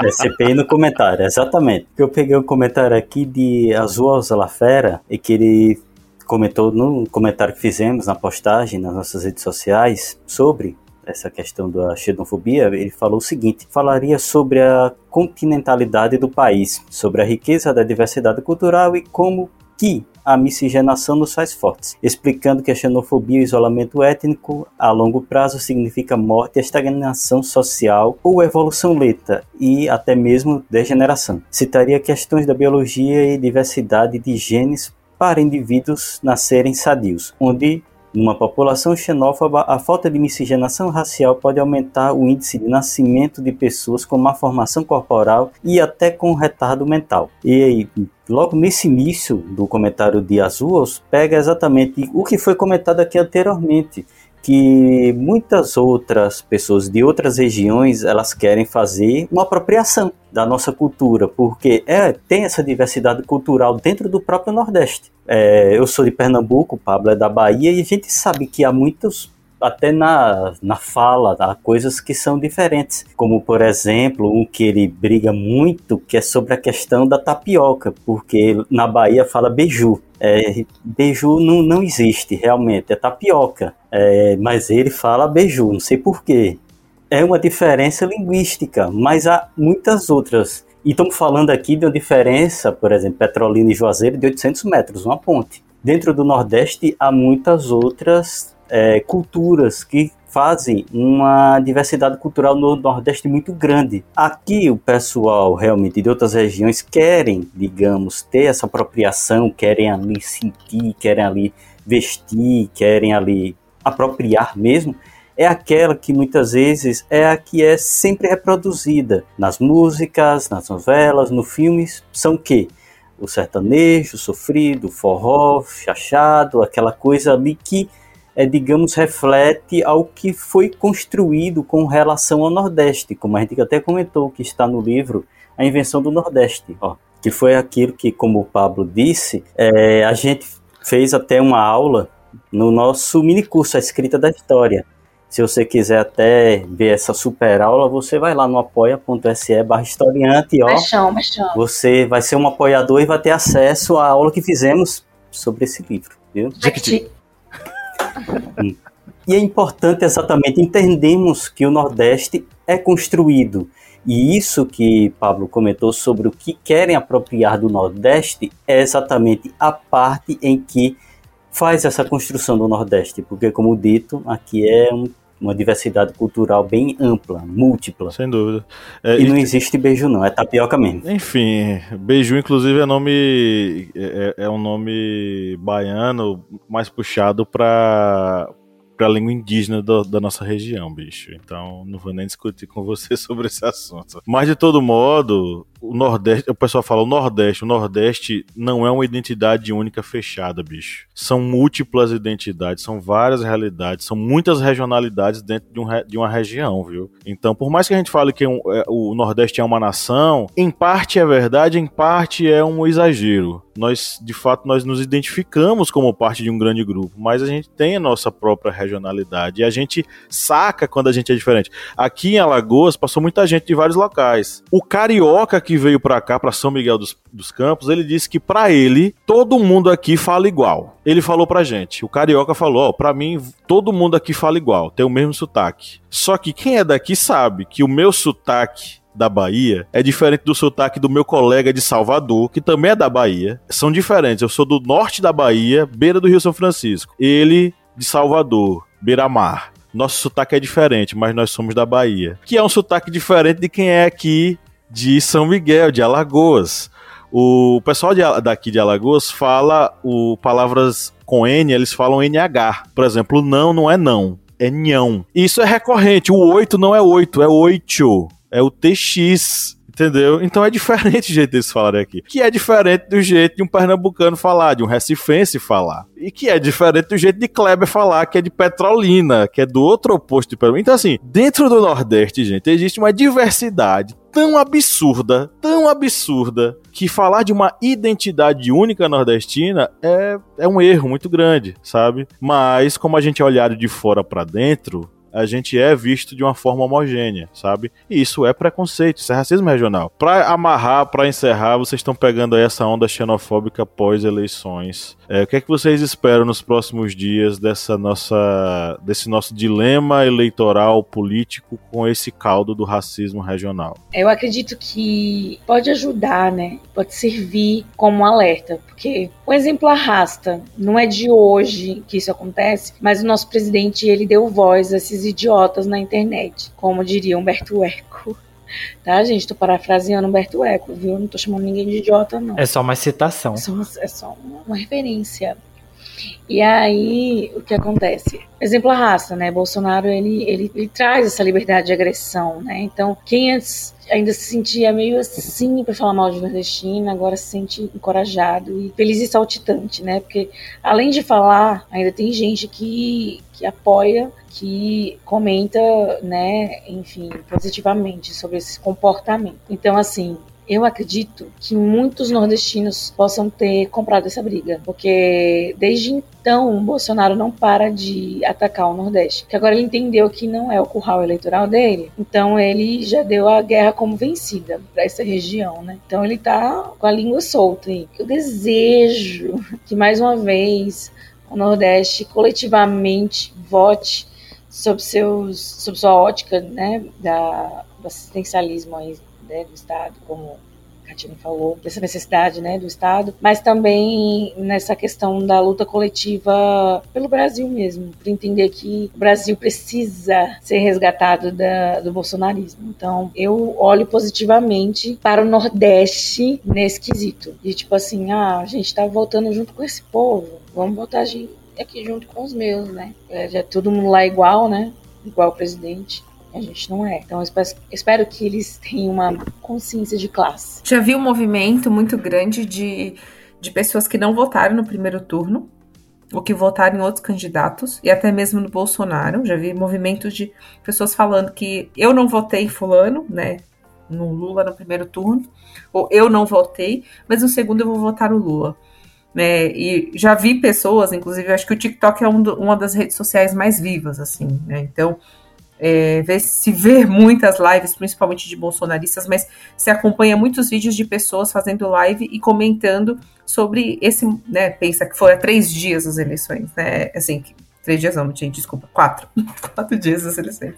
É, CPI no comentário, exatamente. Eu peguei um comentário aqui de Azul Alzalafera e que ele comentou no comentário que fizemos na postagem nas nossas redes sociais sobre essa questão da xenofobia, ele falou o seguinte: falaria sobre a continentalidade do país, sobre a riqueza da diversidade cultural e como que a miscigenação nos faz fortes, explicando que a xenofobia e o isolamento étnico a longo prazo significa morte, estagnação social ou evolução lenta e até mesmo degeneração. Citaria questões da biologia e diversidade de genes para indivíduos nascerem sadios, onde numa população xenófoba, a falta de miscigenação racial pode aumentar o índice de nascimento de pessoas com má formação corporal e até com retardo mental. E aí, logo nesse início do comentário de Azuos, pega exatamente o que foi comentado aqui anteriormente que muitas outras pessoas de outras regiões elas querem fazer uma apropriação da nossa cultura, porque é, tem essa diversidade cultural dentro do próprio Nordeste. É, eu sou de Pernambuco, o Pablo é da Bahia, e a gente sabe que há muitos até na, na fala, há coisas que são diferentes. Como, por exemplo, um que ele briga muito, que é sobre a questão da tapioca, porque na Bahia fala beiju. É, beiju não, não existe realmente, é tapioca. É, mas ele fala beiju, não sei porquê. É uma diferença linguística, mas há muitas outras. E estamos falando aqui de uma diferença, por exemplo, Petrolina e Juazeiro, de 800 metros, uma ponte. Dentro do Nordeste há muitas outras é, culturas que fazem uma diversidade cultural no Nordeste muito grande. Aqui o pessoal realmente de outras regiões querem, digamos, ter essa apropriação, querem ali sentir, querem ali vestir, querem ali apropriar mesmo, é aquela que muitas vezes é a que é sempre reproduzida nas músicas, nas novelas, nos filmes, são que o sertanejo, o sofrido, o forró, chachado, aquela coisa ali que é, digamos, reflete ao que foi construído com relação ao Nordeste, como a gente até comentou que está no livro A Invenção do Nordeste, ó, que foi aquilo que, como o Pablo disse, é, a gente fez até uma aula no nosso mini curso A Escrita da História. Se você quiser até ver essa super aula, você vai lá no apoia.se barra historiante, ó. Baixão, baixão. Você vai ser um apoiador e vai ter acesso à aula que fizemos sobre esse livro, viu? Jequiti. E é importante exatamente entendermos que o Nordeste é construído. E isso que Pablo comentou sobre o que querem apropriar do Nordeste é exatamente a parte em que faz essa construção do Nordeste, porque como dito, aqui é um uma diversidade cultural bem ampla, múltipla. Sem dúvida. É, e não existe beijo não, é tapioca mesmo. Enfim, beiju inclusive é nome é, é um nome baiano mais puxado para para a língua indígena do, da nossa região, bicho. Então, não vou nem discutir com você (laughs) sobre esse assunto. Mas de todo modo, o Nordeste, o pessoal fala o Nordeste, o Nordeste não é uma identidade única fechada, bicho. São múltiplas identidades, são várias realidades, são muitas regionalidades dentro de, um, de uma região, viu? Então, por mais que a gente fale que um, é, o Nordeste é uma nação, em parte é verdade, em parte é um exagero. Nós, de fato, nós nos identificamos como parte de um grande grupo, mas a gente tem a nossa própria regionalidade e a gente saca quando a gente é diferente. Aqui em Alagoas passou muita gente de vários locais. O carioca que veio pra cá, pra São Miguel dos, dos Campos, ele disse que pra ele, todo mundo aqui fala igual. Ele falou pra gente, o carioca falou, ó, pra mim, todo mundo aqui fala igual, tem o mesmo sotaque. Só que quem é daqui sabe que o meu sotaque da Bahia é diferente do sotaque do meu colega de Salvador, que também é da Bahia. São diferentes. Eu sou do norte da Bahia, beira do Rio São Francisco. Ele de Salvador, beira-mar. Nosso sotaque é diferente, mas nós somos da Bahia. Que é um sotaque diferente de quem é aqui de São Miguel, de Alagoas. O pessoal de, daqui de Alagoas fala o palavras com N, eles falam NH. Por exemplo, não não é não, é nhão. Isso é recorrente. O oito não é oito, é oito. É o TX. Entendeu? Então é diferente o jeito deles falarem aqui. Que é diferente do jeito de um pernambucano falar, de um recifense falar. E que é diferente do jeito de Kleber falar, que é de Petrolina, que é do outro oposto de Petrolina. Então, assim, dentro do Nordeste, gente, existe uma diversidade tão absurda, tão absurda, que falar de uma identidade única nordestina é, é um erro muito grande, sabe? Mas, como a gente é olhado de fora para dentro, a gente é visto de uma forma homogênea, sabe? E isso é preconceito, isso é racismo regional. Para amarrar, para encerrar, vocês estão pegando aí essa onda xenofóbica pós eleições. É, o que é que vocês esperam nos próximos dias dessa nossa, desse nosso dilema eleitoral político com esse caldo do racismo regional? Eu acredito que pode ajudar, né? Pode servir como um alerta, porque o exemplo arrasta. Não é de hoje que isso acontece, mas o nosso presidente ele deu voz a esses idiotas na internet, como diria Humberto Eco. Tá, gente? Tô parafraseando Humberto Eco, viu? Não tô chamando ninguém de idiota, não. É só uma citação. É só uma, é só uma, referência. E aí, o que acontece? Exemplo arrasta, né? Bolsonaro, ele, ele, ele traz essa liberdade de agressão, né? Então, quem antes ainda se sentia meio assim para falar mal de nordestina, agora se sente encorajado e feliz e saltitante, né? Porque, além de falar, ainda tem gente que, que apoia, que comenta, né, enfim, positivamente sobre esse comportamento. Então, assim, eu acredito que muitos nordestinos possam ter comprado essa briga, porque desde então o Bolsonaro não para de atacar o Nordeste, que agora ele entendeu que não é o curral eleitoral dele, então ele já deu a guerra como vencida para essa região, né? Então ele tá com a língua solta aí. Eu desejo que mais uma vez o Nordeste coletivamente vote sobre seus sobre sua ótica, né, da, do assistencialismo aí né, do Estado, como a Katina falou, dessa necessidade né, do Estado, mas também nessa questão da luta coletiva pelo Brasil mesmo, para entender que o Brasil precisa ser resgatado da, do bolsonarismo. Então, eu olho positivamente para o Nordeste nesse quesito. De tipo assim, ah, a gente está voltando junto com esse povo, vamos voltar aqui junto com os meus, né? É, já todo mundo lá igual, né? Igual o presidente. A gente não é. Então, eu espero que eles tenham uma consciência de classe. Já vi um movimento muito grande de, de pessoas que não votaram no primeiro turno, ou que votaram em outros candidatos, e até mesmo no Bolsonaro. Já vi movimentos de pessoas falando que eu não votei em Fulano, né? No Lula no primeiro turno, ou eu não votei, mas no segundo eu vou votar o Lula. Né, e já vi pessoas, inclusive, acho que o TikTok é um do, uma das redes sociais mais vivas, assim, né? Então, é, vê, se vê muitas lives, principalmente de bolsonaristas, mas se acompanha muitos vídeos de pessoas fazendo live e comentando sobre esse, né, pensa que foram três dias as eleições, né, assim, três dias não, gente, desculpa, quatro, (laughs) quatro dias as eleições.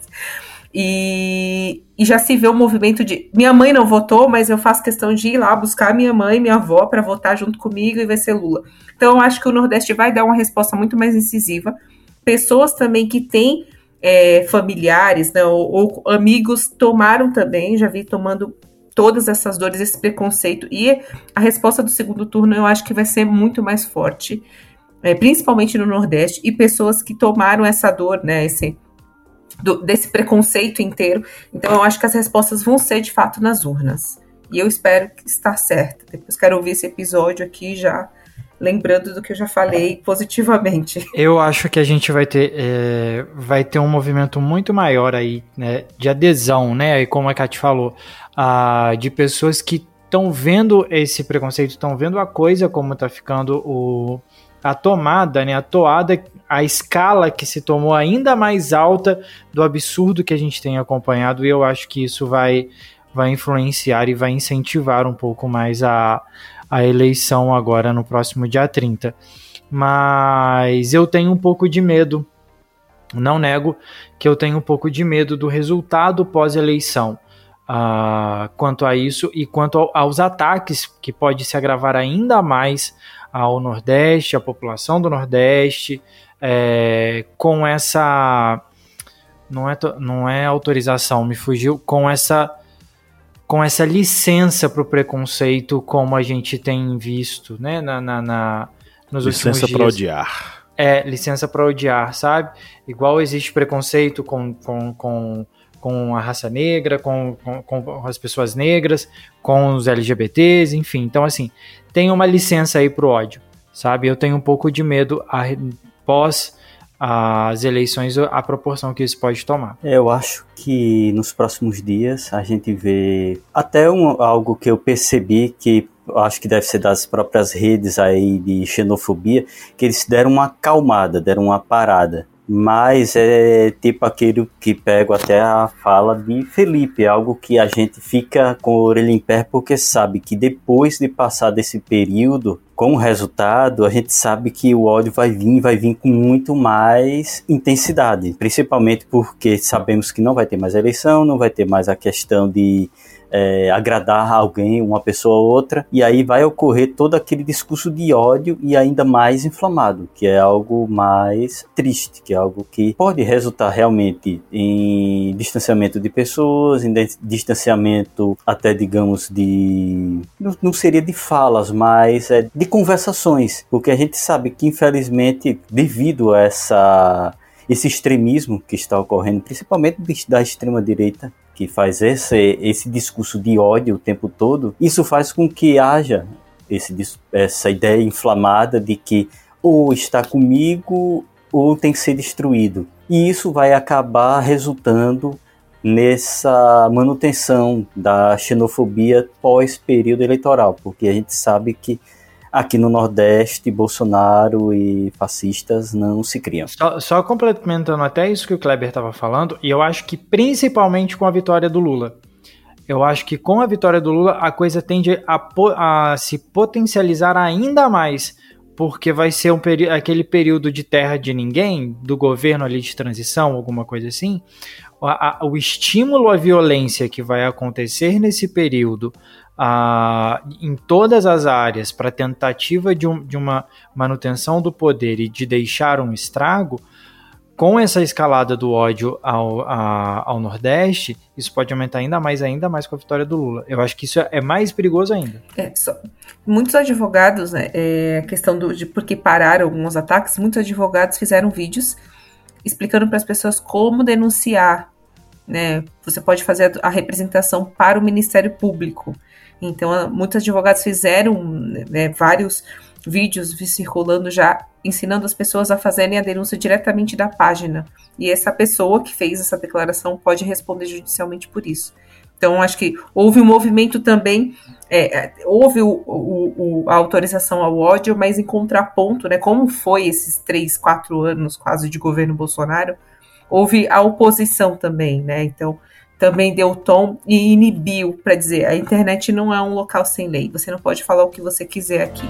E, e, já se vê o movimento de minha mãe não votou, mas eu faço questão de ir lá buscar minha mãe minha avó para votar junto comigo e vai ser Lula. Então, eu acho que o Nordeste vai dar uma resposta muito mais incisiva. Pessoas também que têm é, familiares né, ou, ou, amigos tomaram também, já vi tomando todas essas dores, esse preconceito. E a resposta do segundo turno eu acho que vai ser muito mais forte, é, principalmente no Nordeste, e pessoas que tomaram essa dor, né, esse, do, desse preconceito inteiro. Então eu acho que as respostas vão ser de fato nas urnas. E eu espero que está certo. Depois quero ouvir esse episódio aqui já lembrando do que eu já falei positivamente. (laughs) Eu acho que a gente vai ter, é, vai ter um movimento muito maior aí, né, de adesão, né, e como a Kate falou, a, de pessoas que estão vendo esse preconceito, estão vendo a coisa como está ficando o, a tomada, né, a toada, a escala que se tomou ainda mais alta do absurdo que a gente tem acompanhado, e eu acho que isso vai vai influenciar e vai incentivar um pouco mais a, a eleição agora no próximo dia 30. Mas eu tenho um pouco de medo, não nego que eu tenho um pouco de medo do resultado pós-eleição. Uh, quanto a isso e quanto ao, aos ataques que pode se agravar ainda mais ao Nordeste, à população do Nordeste, é, com essa não é, não é autorização, me fugiu, com essa com essa licença para o preconceito, como a gente tem visto, né, na, na, na nos licença para odiar. É, licença para odiar, sabe? Igual existe preconceito com, com, com, com a raça negra, com, com, com as pessoas negras, com os LGBTs, enfim. Então, assim, tem uma licença aí para o ódio, sabe? Eu tenho um pouco de medo após as eleições, a proporção que isso pode tomar. Eu acho que nos próximos dias a gente vê até um, algo que eu percebi que acho que deve ser das próprias redes aí de xenofobia, que eles deram uma acalmada, deram uma parada mas é tipo aquele que pego até a fala de Felipe, é algo que a gente fica com a orelha em pé porque sabe que depois de passar desse período, com o resultado, a gente sabe que o ódio vai vir, vai vir com muito mais intensidade, principalmente porque sabemos que não vai ter mais eleição, não vai ter mais a questão de é, agradar alguém, uma pessoa ou outra, e aí vai ocorrer todo aquele discurso de ódio e ainda mais inflamado, que é algo mais triste, que é algo que pode resultar realmente em distanciamento de pessoas, em distanciamento até, digamos, de. não seria de falas, mas é de conversações, porque a gente sabe que, infelizmente, devido a essa esse extremismo que está ocorrendo, principalmente da extrema direita, que faz esse, esse discurso de ódio o tempo todo, isso faz com que haja esse, essa ideia inflamada de que ou está comigo ou tem que ser destruído. E isso vai acabar resultando nessa manutenção da xenofobia pós período eleitoral, porque a gente sabe que aqui no Nordeste, Bolsonaro e fascistas não se criam. Só, só complementando até isso que o Kleber estava falando, e eu acho que principalmente com a vitória do Lula. Eu acho que com a vitória do Lula a coisa tende a, a se potencializar ainda mais, porque vai ser um aquele período de terra de ninguém, do governo ali de transição, alguma coisa assim. O estímulo à violência que vai acontecer nesse período, em todas as áreas para tentativa de, um, de uma manutenção do poder e de deixar um estrago, com essa escalada do ódio ao, a, ao Nordeste, isso pode aumentar ainda mais, ainda mais com a vitória do Lula. Eu acho que isso é mais perigoso ainda. É, só, muitos advogados, né, é, a questão do, de por que pararam alguns ataques, muitos advogados fizeram vídeos explicando para as pessoas como denunciar. Né? Você pode fazer a representação para o Ministério Público. Então, muitos advogados fizeram né, vários vídeos circulando já ensinando as pessoas a fazerem a denúncia diretamente da página. E essa pessoa que fez essa declaração pode responder judicialmente por isso. Então, acho que houve um movimento também, é, é houve o, o, o, a autorização ao ódio, mas em contraponto, né, como foi esses três, quatro anos quase de governo Bolsonaro, houve a oposição também, né? Então, também deu tom e inibiu para dizer a internet não é um local sem lei, você não pode falar o que você quiser aqui.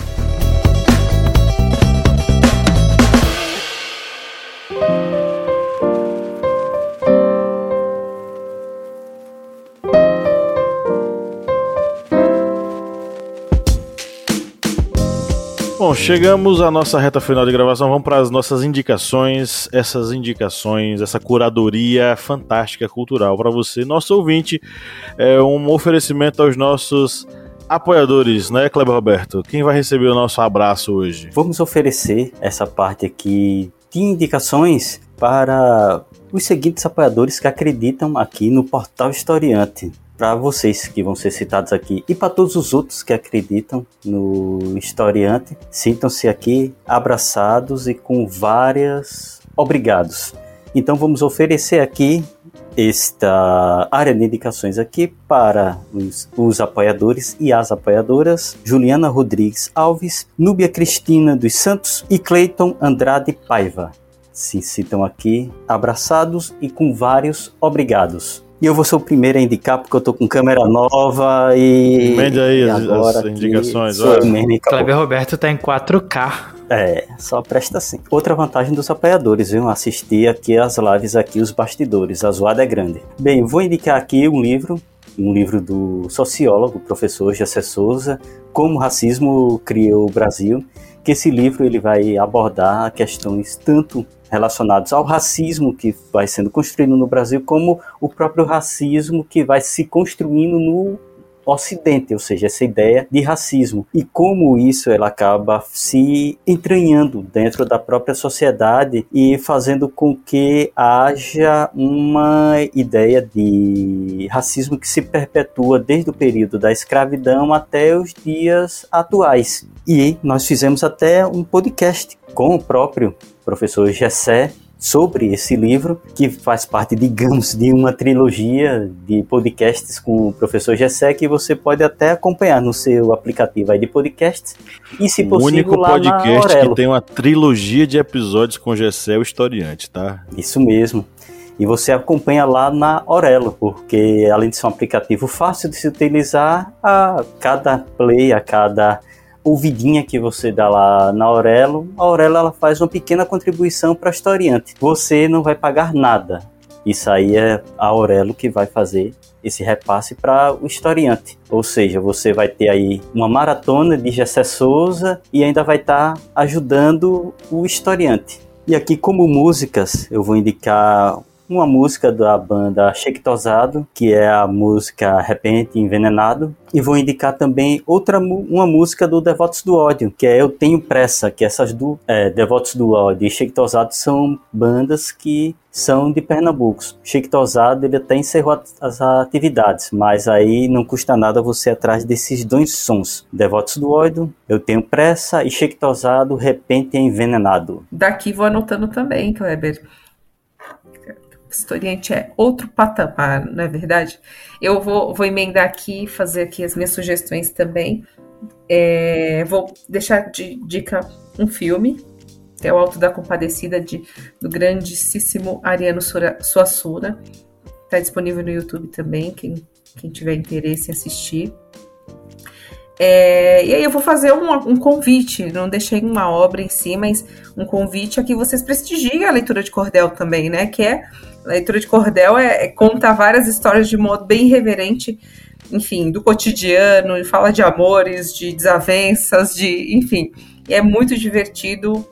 Chegamos à nossa reta final de gravação. Vamos para as nossas indicações. Essas indicações, essa curadoria fantástica cultural para você, nosso ouvinte. É um oferecimento aos nossos apoiadores, né, Kleber Roberto? Quem vai receber o nosso abraço hoje? Vamos oferecer essa parte aqui de indicações para os seguintes apoiadores que acreditam aqui no Portal Historiante para vocês que vão ser citados aqui e para todos os outros que acreditam no historiante, sintam-se aqui abraçados e com várias obrigados. Então vamos oferecer aqui esta área de indicações aqui para os, os, apoiadores e as apoiadoras Juliana Rodrigues Alves, Núbia Cristina dos Santos e Cleiton Andrade Paiva. Se citam aqui abraçados e com vários obrigados. E eu vou ser o primeiro a indicar porque eu tô com câmera nova e. Mande aí e as, agora as indicações. E acabou. Kleber Roberto tá em 4K. É, só presta assim. Outra vantagem dos apoiadores, viu? Assistir aqui as lives aqui, os bastidores. A zoada é grande. Bem, vou indicar aqui um livro, um livro do sociólogo, professor José Souza, Como o Racismo Criou o Brasil, que esse livro ele vai abordar questões tanto relacionados ao racismo que vai sendo construído no Brasil, como o próprio racismo que vai se construindo no Ocidente, ou seja, essa ideia de racismo e como isso ela acaba se entranhando dentro da própria sociedade e fazendo com que haja uma ideia de racismo que se perpetua desde o período da escravidão até os dias atuais. E nós fizemos até um podcast com o próprio professor Gessé sobre esse livro, que faz parte, digamos, de uma trilogia de podcasts com o professor Gessé, que você pode até acompanhar no seu aplicativo aí de podcasts. E se o possível, único lá podcast que tem uma trilogia de episódios com Gessé, o historiante, tá? Isso mesmo. E você acompanha lá na Aurelo, porque além de ser um aplicativo fácil de se utilizar, a cada play, a cada ouvidinha que você dá lá na Aurelo, a Aurelo ela faz uma pequena contribuição para a historiante. Você não vai pagar nada. Isso aí é a Aurelo que vai fazer esse repasse para o historiante. Ou seja, você vai ter aí uma maratona de Gessé Souza e ainda vai estar tá ajudando o historiante. E aqui como músicas, eu vou indicar uma música da banda Tosado, que é a música Repente Envenenado, e vou indicar também outra uma música do Devotos do Ódio, que é Eu Tenho Pressa, que essas do é, Devotos do Ódio e Tosado são bandas que são de Pernambuco. Tosado ele até encerrou as atividades, mas aí não custa nada você ir atrás desses dois sons. Devotos do Ódio, Eu Tenho Pressa e Tosado, Repente Envenenado. Daqui vou anotando também, Kleber historiante é outro patamar, não é verdade? Eu vou, vou emendar aqui, fazer aqui as minhas sugestões também. É, vou deixar de dica um filme, que é o Alto da Compadecida, de, do grandíssimo Ariano Suassuna. Está disponível no YouTube também, quem, quem tiver interesse em assistir. É, e aí eu vou fazer um, um, convite, não deixei uma obra em si, mas um convite a que vocês prestigiem a leitura de cordel também, né? Que é leitura de cordel é, é conta várias histórias de modo bem irreverente, enfim, do cotidiano, e fala de amores, de desavenças, de, enfim, é muito divertido.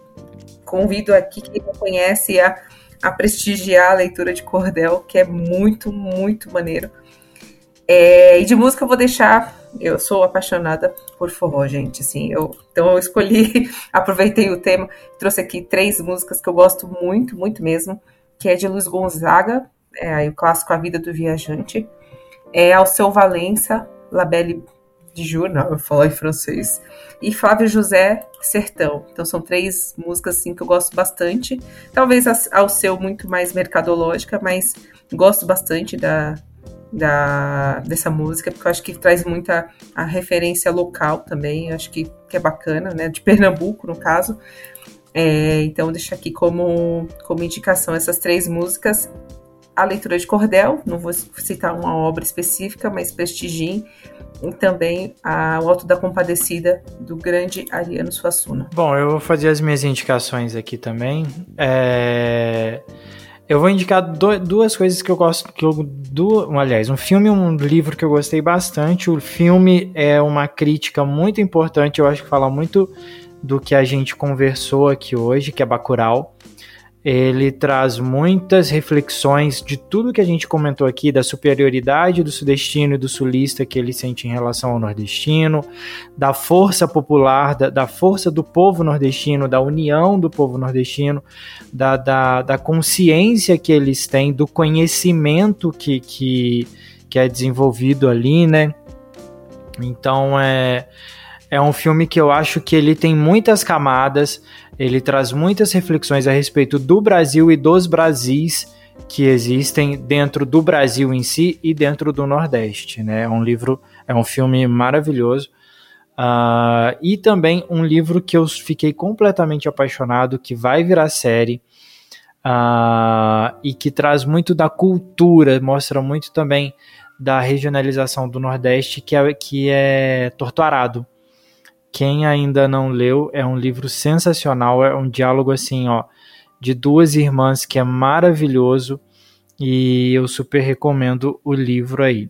Convido aqui quem não conhece a, a prestigiar a leitura de cordel, que é muito, muito maneiro. É, e de música eu vou deixar eu sou apaixonada por forró, gente. Assim, eu, então eu escolhi, (laughs) aproveitei o tema, trouxe aqui três músicas que eu gosto muito, muito mesmo, que é de Luiz Gonzaga, é, o clássico A Vida do Viajante, é Alceu Valença, La Belle de Jour, não, eu falo em francês, e Flávio José Sertão. Então são três músicas assim que eu gosto bastante. Talvez ao seu muito mais mercadológica, mas gosto bastante da, da, dessa música, porque eu acho que traz muita a referência local também, acho que, que é bacana, né? De Pernambuco, no caso. É, então, deixo aqui como, como indicação essas três músicas. A leitura de cordel, não vou citar uma obra específica, mas prestigiem. E também a, o Alto da Compadecida, do grande Ariano Suassuna. Bom, eu vou fazer as minhas indicações aqui também. É... Eu vou indicar duas coisas que eu gosto, que eu, aliás, um filme e um livro que eu gostei bastante. O filme é uma crítica muito importante, eu acho que fala muito do que a gente conversou aqui hoje, que é Bacurau. Ele traz muitas reflexões de tudo que a gente comentou aqui, da superioridade do sudestino e do sulista que ele sente em relação ao nordestino, da força popular, da, da força do povo nordestino, da união do povo nordestino, da, da, da consciência que eles têm, do conhecimento que, que, que é desenvolvido ali, né? Então é, é um filme que eu acho que ele tem muitas camadas ele traz muitas reflexões a respeito do Brasil e dos Brasis que existem dentro do Brasil em si e dentro do Nordeste. Né? É um livro, é um filme maravilhoso. Uh, e também um livro que eu fiquei completamente apaixonado, que vai virar série, uh, e que traz muito da cultura, mostra muito também da regionalização do Nordeste, que é, que é Torturado. Quem ainda não leu, é um livro sensacional, é um diálogo assim, ó, de duas irmãs que é maravilhoso e eu super recomendo o livro aí.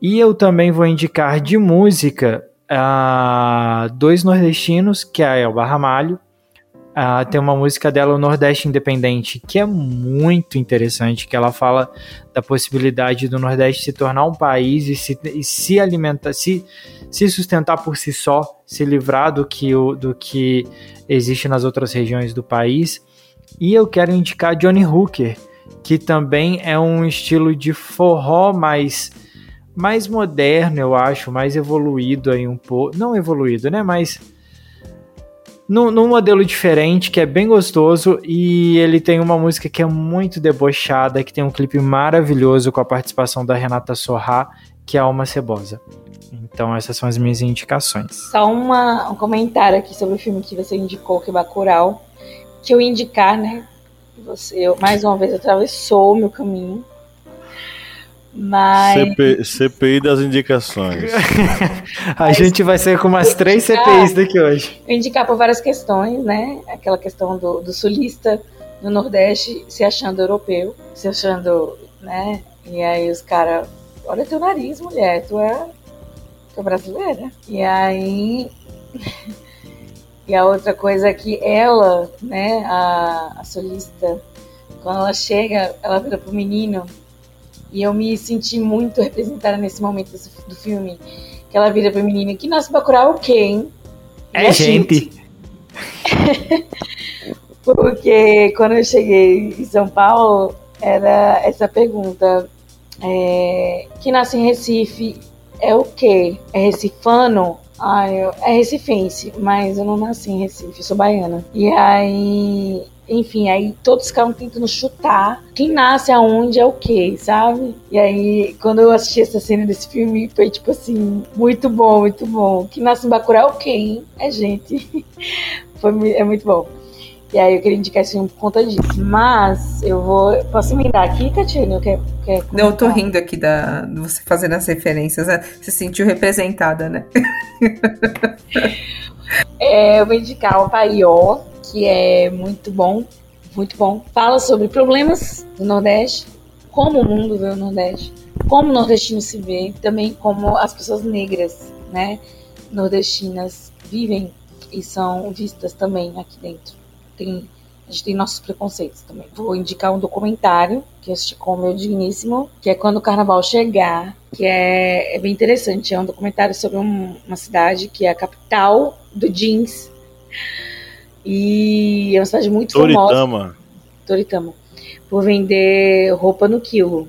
E eu também vou indicar de música uh, dois nordestinos, que é a Elba Ramalho Uh, tem uma música dela, o Nordeste Independente, que é muito interessante, que ela fala da possibilidade do Nordeste se tornar um país e se, e se alimentar, se, se sustentar por si só, se livrar do que, o, do que existe nas outras regiões do país. E eu quero indicar Johnny Hooker, que também é um estilo de forró mais mais moderno, eu acho, mais evoluído aí um pouco, não evoluído, né, mas num, modelo diferente, que é bem gostoso, e ele tem uma música que é muito debochada, que tem um clipe maravilhoso com a participação da Renata Sorrá, que é Alma Cebosa. Então essas são as minhas indicações. Só uma, um comentário aqui sobre o filme que você indicou, que é Bacurau, que eu indicar, né, você, eu, mais uma vez, atravessou o meu caminho, mas. CP, CPI das indicações. (laughs) a gente vai ser com umas três CPIs daqui hoje. Indicar por várias questões, né? Aquela questão do, do sulista no Nordeste se achando europeu, se achando, né? E aí os caras, olha teu nariz, mulher, tu é, tu é brasileira. E aí. (laughs) e a outra coisa é que ela, né, a, a solista, quando ela chega, ela vira pro menino e eu me senti muito representada nesse momento do filme. Que ela vira pra menina que nasce Bacurau o quê, hein? É, gente. (laughs) Porque quando eu cheguei em São Paulo, era essa pergunta. É, que nasce em Recife é o quê? É recifano? Ah, eu, é recifense, mas eu não nasci em Recife, sou baiana. E aí enfim, aí todos ficavam tentando chutar quem nasce aonde é o que, sabe? E aí, quando eu assisti essa cena desse filme, foi tipo assim, muito bom, muito bom. Quem nasce em Bacurau é quem? É gente. (laughs) foi, é muito bom. E aí eu queria indicar esse filme por conta disso. Mas eu vou. Posso emendar aqui, Tatiana? Quer, quer Não, eu tô rindo aqui da, de você fazendo as referências. Né? Você se sentiu representada, né? (laughs) é, eu vou indicar o Paió, que é muito bom, muito bom. Fala sobre problemas do Nordeste, como o mundo vê o Nordeste, como o nordestino se vê, também como as pessoas negras, né, nordestinas vivem e são vistas também aqui dentro. Tem, a gente tem nossos preconceitos também. Vou indicar um documentário que eu assisti com o meu digníssimo, que é Quando o Carnaval Chegar, que é, é bem interessante. É um documentário sobre um, uma cidade que é a capital do jeans e é uma cidade muito Toritama. famosa. Toritama. Por vender roupa no quilo.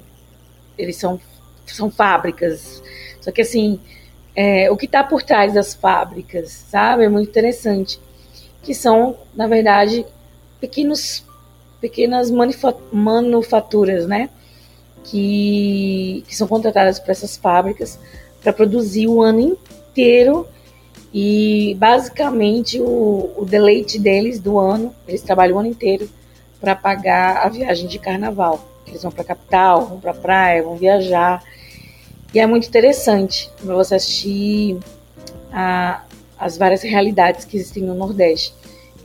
Eles são, são fábricas. Só que assim, é, o que está por trás das fábricas, sabe? É muito interessante. Que são, na verdade, pequenos, pequenas manufaturas, né? Que, que são contratadas por essas fábricas para produzir o ano inteiro e basicamente o, o deleite deles do ano, eles trabalham o ano inteiro para pagar a viagem de carnaval. Eles vão para a capital, vão para a praia, vão viajar. E é muito interessante para você assistir a, as várias realidades que existem no Nordeste.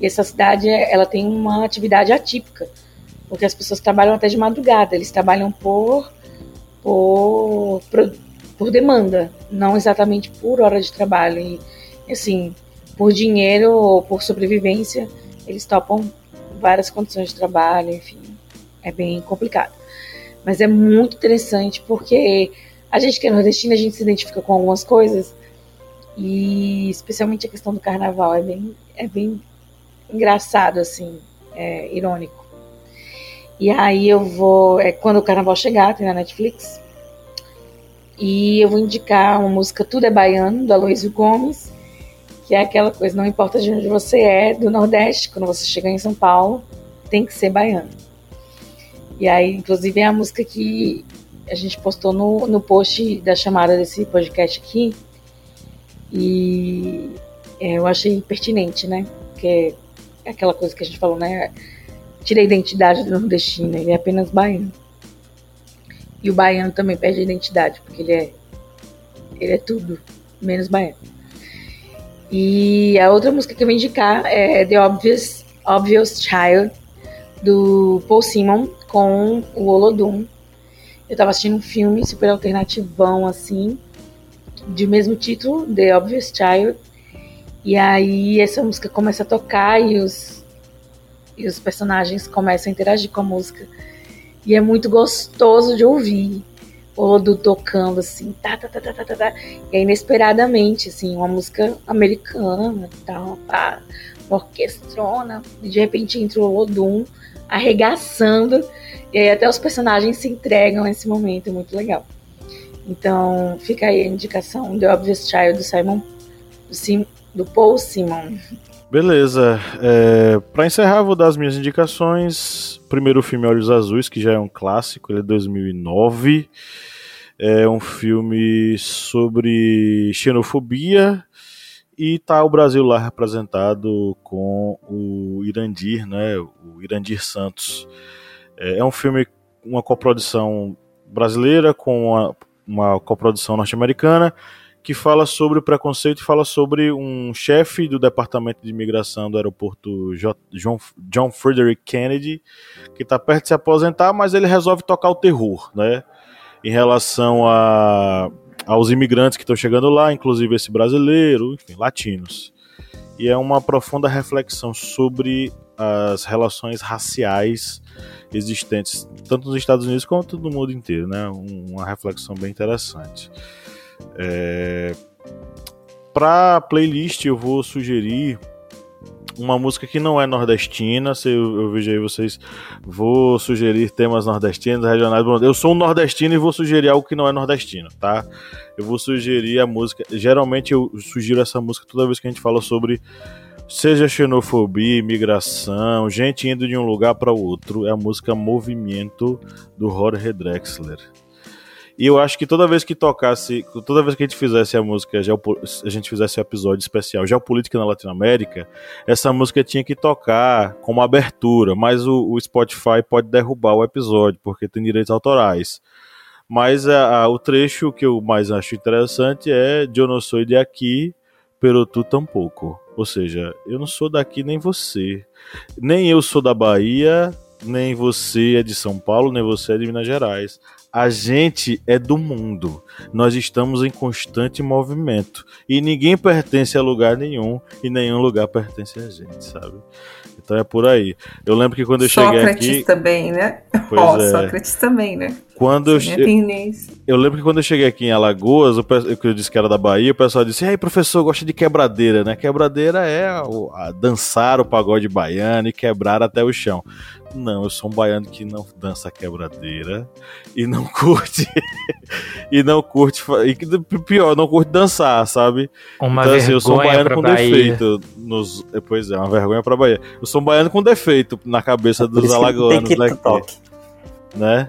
E essa cidade, ela tem uma atividade atípica, porque as pessoas trabalham até de madrugada. Eles trabalham por, por, por, por demanda, não exatamente por hora de trabalho. E assim, por dinheiro ou por sobrevivência, eles topam várias condições de trabalho, enfim, é bem complicado. Mas é muito interessante porque a gente que é nordestina, a gente se identifica com algumas coisas e especialmente a questão do carnaval é bem, é bem engraçado, assim, é, irônico. E aí eu vou, é quando o carnaval chegar, tem na Netflix, e eu vou indicar uma música Tudo é Baiano, do Aloysio Gomes, que é aquela coisa, não importa de onde você é, do Nordeste, quando você chegar em São Paulo, tem que ser baiano. E aí, inclusive, é a música que a gente postou no, no post da chamada desse podcast aqui. E é, eu achei pertinente, né? Porque aquela coisa que a gente falou, né? Tira a identidade do nordestino, ele é apenas baiano. E o baiano também perde a identidade, porque ele é, ele é tudo, menos baiano. E a outra música que eu vou indicar é The Obvious, Obvious Child, do Paul Simon, com o Olodum. Eu tava assistindo um filme super alternativão, assim, de mesmo título, The Obvious Child. E aí essa música começa a tocar e os, e os personagens começam a interagir com a música. E é muito gostoso de ouvir. O do tocando assim, tá, tá, tá, tá, tá, tá, E inesperadamente, assim, uma música americana, tal, pá, uma orquestrona. E de repente entra o Odum arregaçando. E aí até os personagens se entregam nesse momento, é muito legal. Então, fica aí a indicação The Obvious Child do Simon do, Sim, do Paul Simon. Beleza. É, para encerrar, vou dar as minhas indicações. Primeiro o filme Olhos Azuis, que já é um clássico, ele é 2009. É um filme sobre xenofobia e tá o Brasil lá representado com o Irandir, né? O Irandir Santos. É, é um filme, uma coprodução brasileira com uma, uma coprodução norte-americana que fala sobre o preconceito fala sobre um chefe do departamento de imigração do aeroporto John, John Frederick Kennedy, que está perto de se aposentar, mas ele resolve tocar o terror, né? Em relação a, aos imigrantes que estão chegando lá, inclusive esse brasileiro, enfim, latinos. E é uma profunda reflexão sobre as relações raciais existentes, tanto nos Estados Unidos quanto no mundo inteiro, né? Uma reflexão bem interessante. É... Para playlist eu vou sugerir uma música que não é nordestina, se eu, eu vejo aí vocês, vou sugerir temas nordestinos, regionais. Eu sou um nordestino e vou sugerir algo que não é nordestino, tá? Eu vou sugerir a música. Geralmente eu sugiro essa música toda vez que a gente fala sobre seja xenofobia, imigração, gente indo de um lugar para outro. É a música Movimento do Jorge Drexler. E eu acho que toda vez que tocasse, toda vez que a gente fizesse a música, a gente fizesse um episódio especial Geopolítica na Latinoamérica, essa música tinha que tocar como abertura, mas o, o Spotify pode derrubar o episódio, porque tem direitos autorais. Mas a, a, o trecho que eu mais acho interessante é Eu não sou de aqui, pero tu tampouco. Ou seja, eu não sou daqui nem você. Nem eu sou da Bahia, nem você é de São Paulo, nem você é de Minas Gerais. A gente é do mundo. Nós estamos em constante movimento. E ninguém pertence a lugar nenhum. E nenhum lugar pertence a gente, sabe? Então é por aí. Eu lembro que quando eu cheguei Sócrates aqui. também, né? Pois oh, é. Sócrates também, né? Quando eu, Sim, isso. eu lembro que quando eu cheguei aqui em Alagoas, o que eu disse que era da Bahia, o pessoal disse: E aí, professor, gosta de quebradeira, né? Quebradeira é o- a dançar o pagode baiano e quebrar até o chão. Não, eu sou um baiano que não dança quebradeira e não (laughs) curte. e não curte. E que- pior, não curte dançar, sabe? Uma então, assim, eu sou um vergonha baiano com Bahia. defeito. Nos... é, Pois é, uma vergonha pra Bahia. Eu sou um baiano com defeito na cabeça Por dos alagoanos toque. né?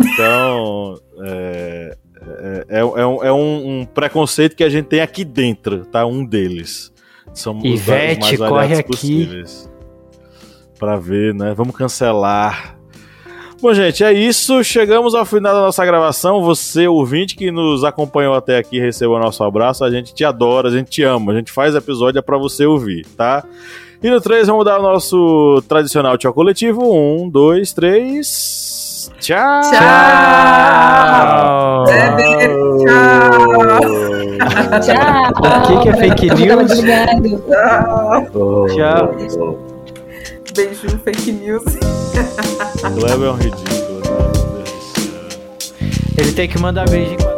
Então, é, é, é, é um, é um- um preconceito que a gente tem aqui dentro, tá? Um deles. São os os Ivete, mais corre aqui. possíveis. Pra ver, né? Vamos cancelar. Bom, gente, é isso. Chegamos ao final da nossa gravação. Você, ouvinte, que nos acompanhou até aqui, receba o nosso abraço. A gente te adora, a gente te ama. A gente faz episódio é pra você ouvir, tá? E no 3, vamos dar o nosso tradicional tchau coletivo. Um, dois, três. Tchau! Tchau! Tchau! Tchau! Tchau. O que que é fake news? Tchau. oh. Beijo, fake news. Kleber é um ridículo, né? Meu Deus do céu. Ele tem que mandar beijo em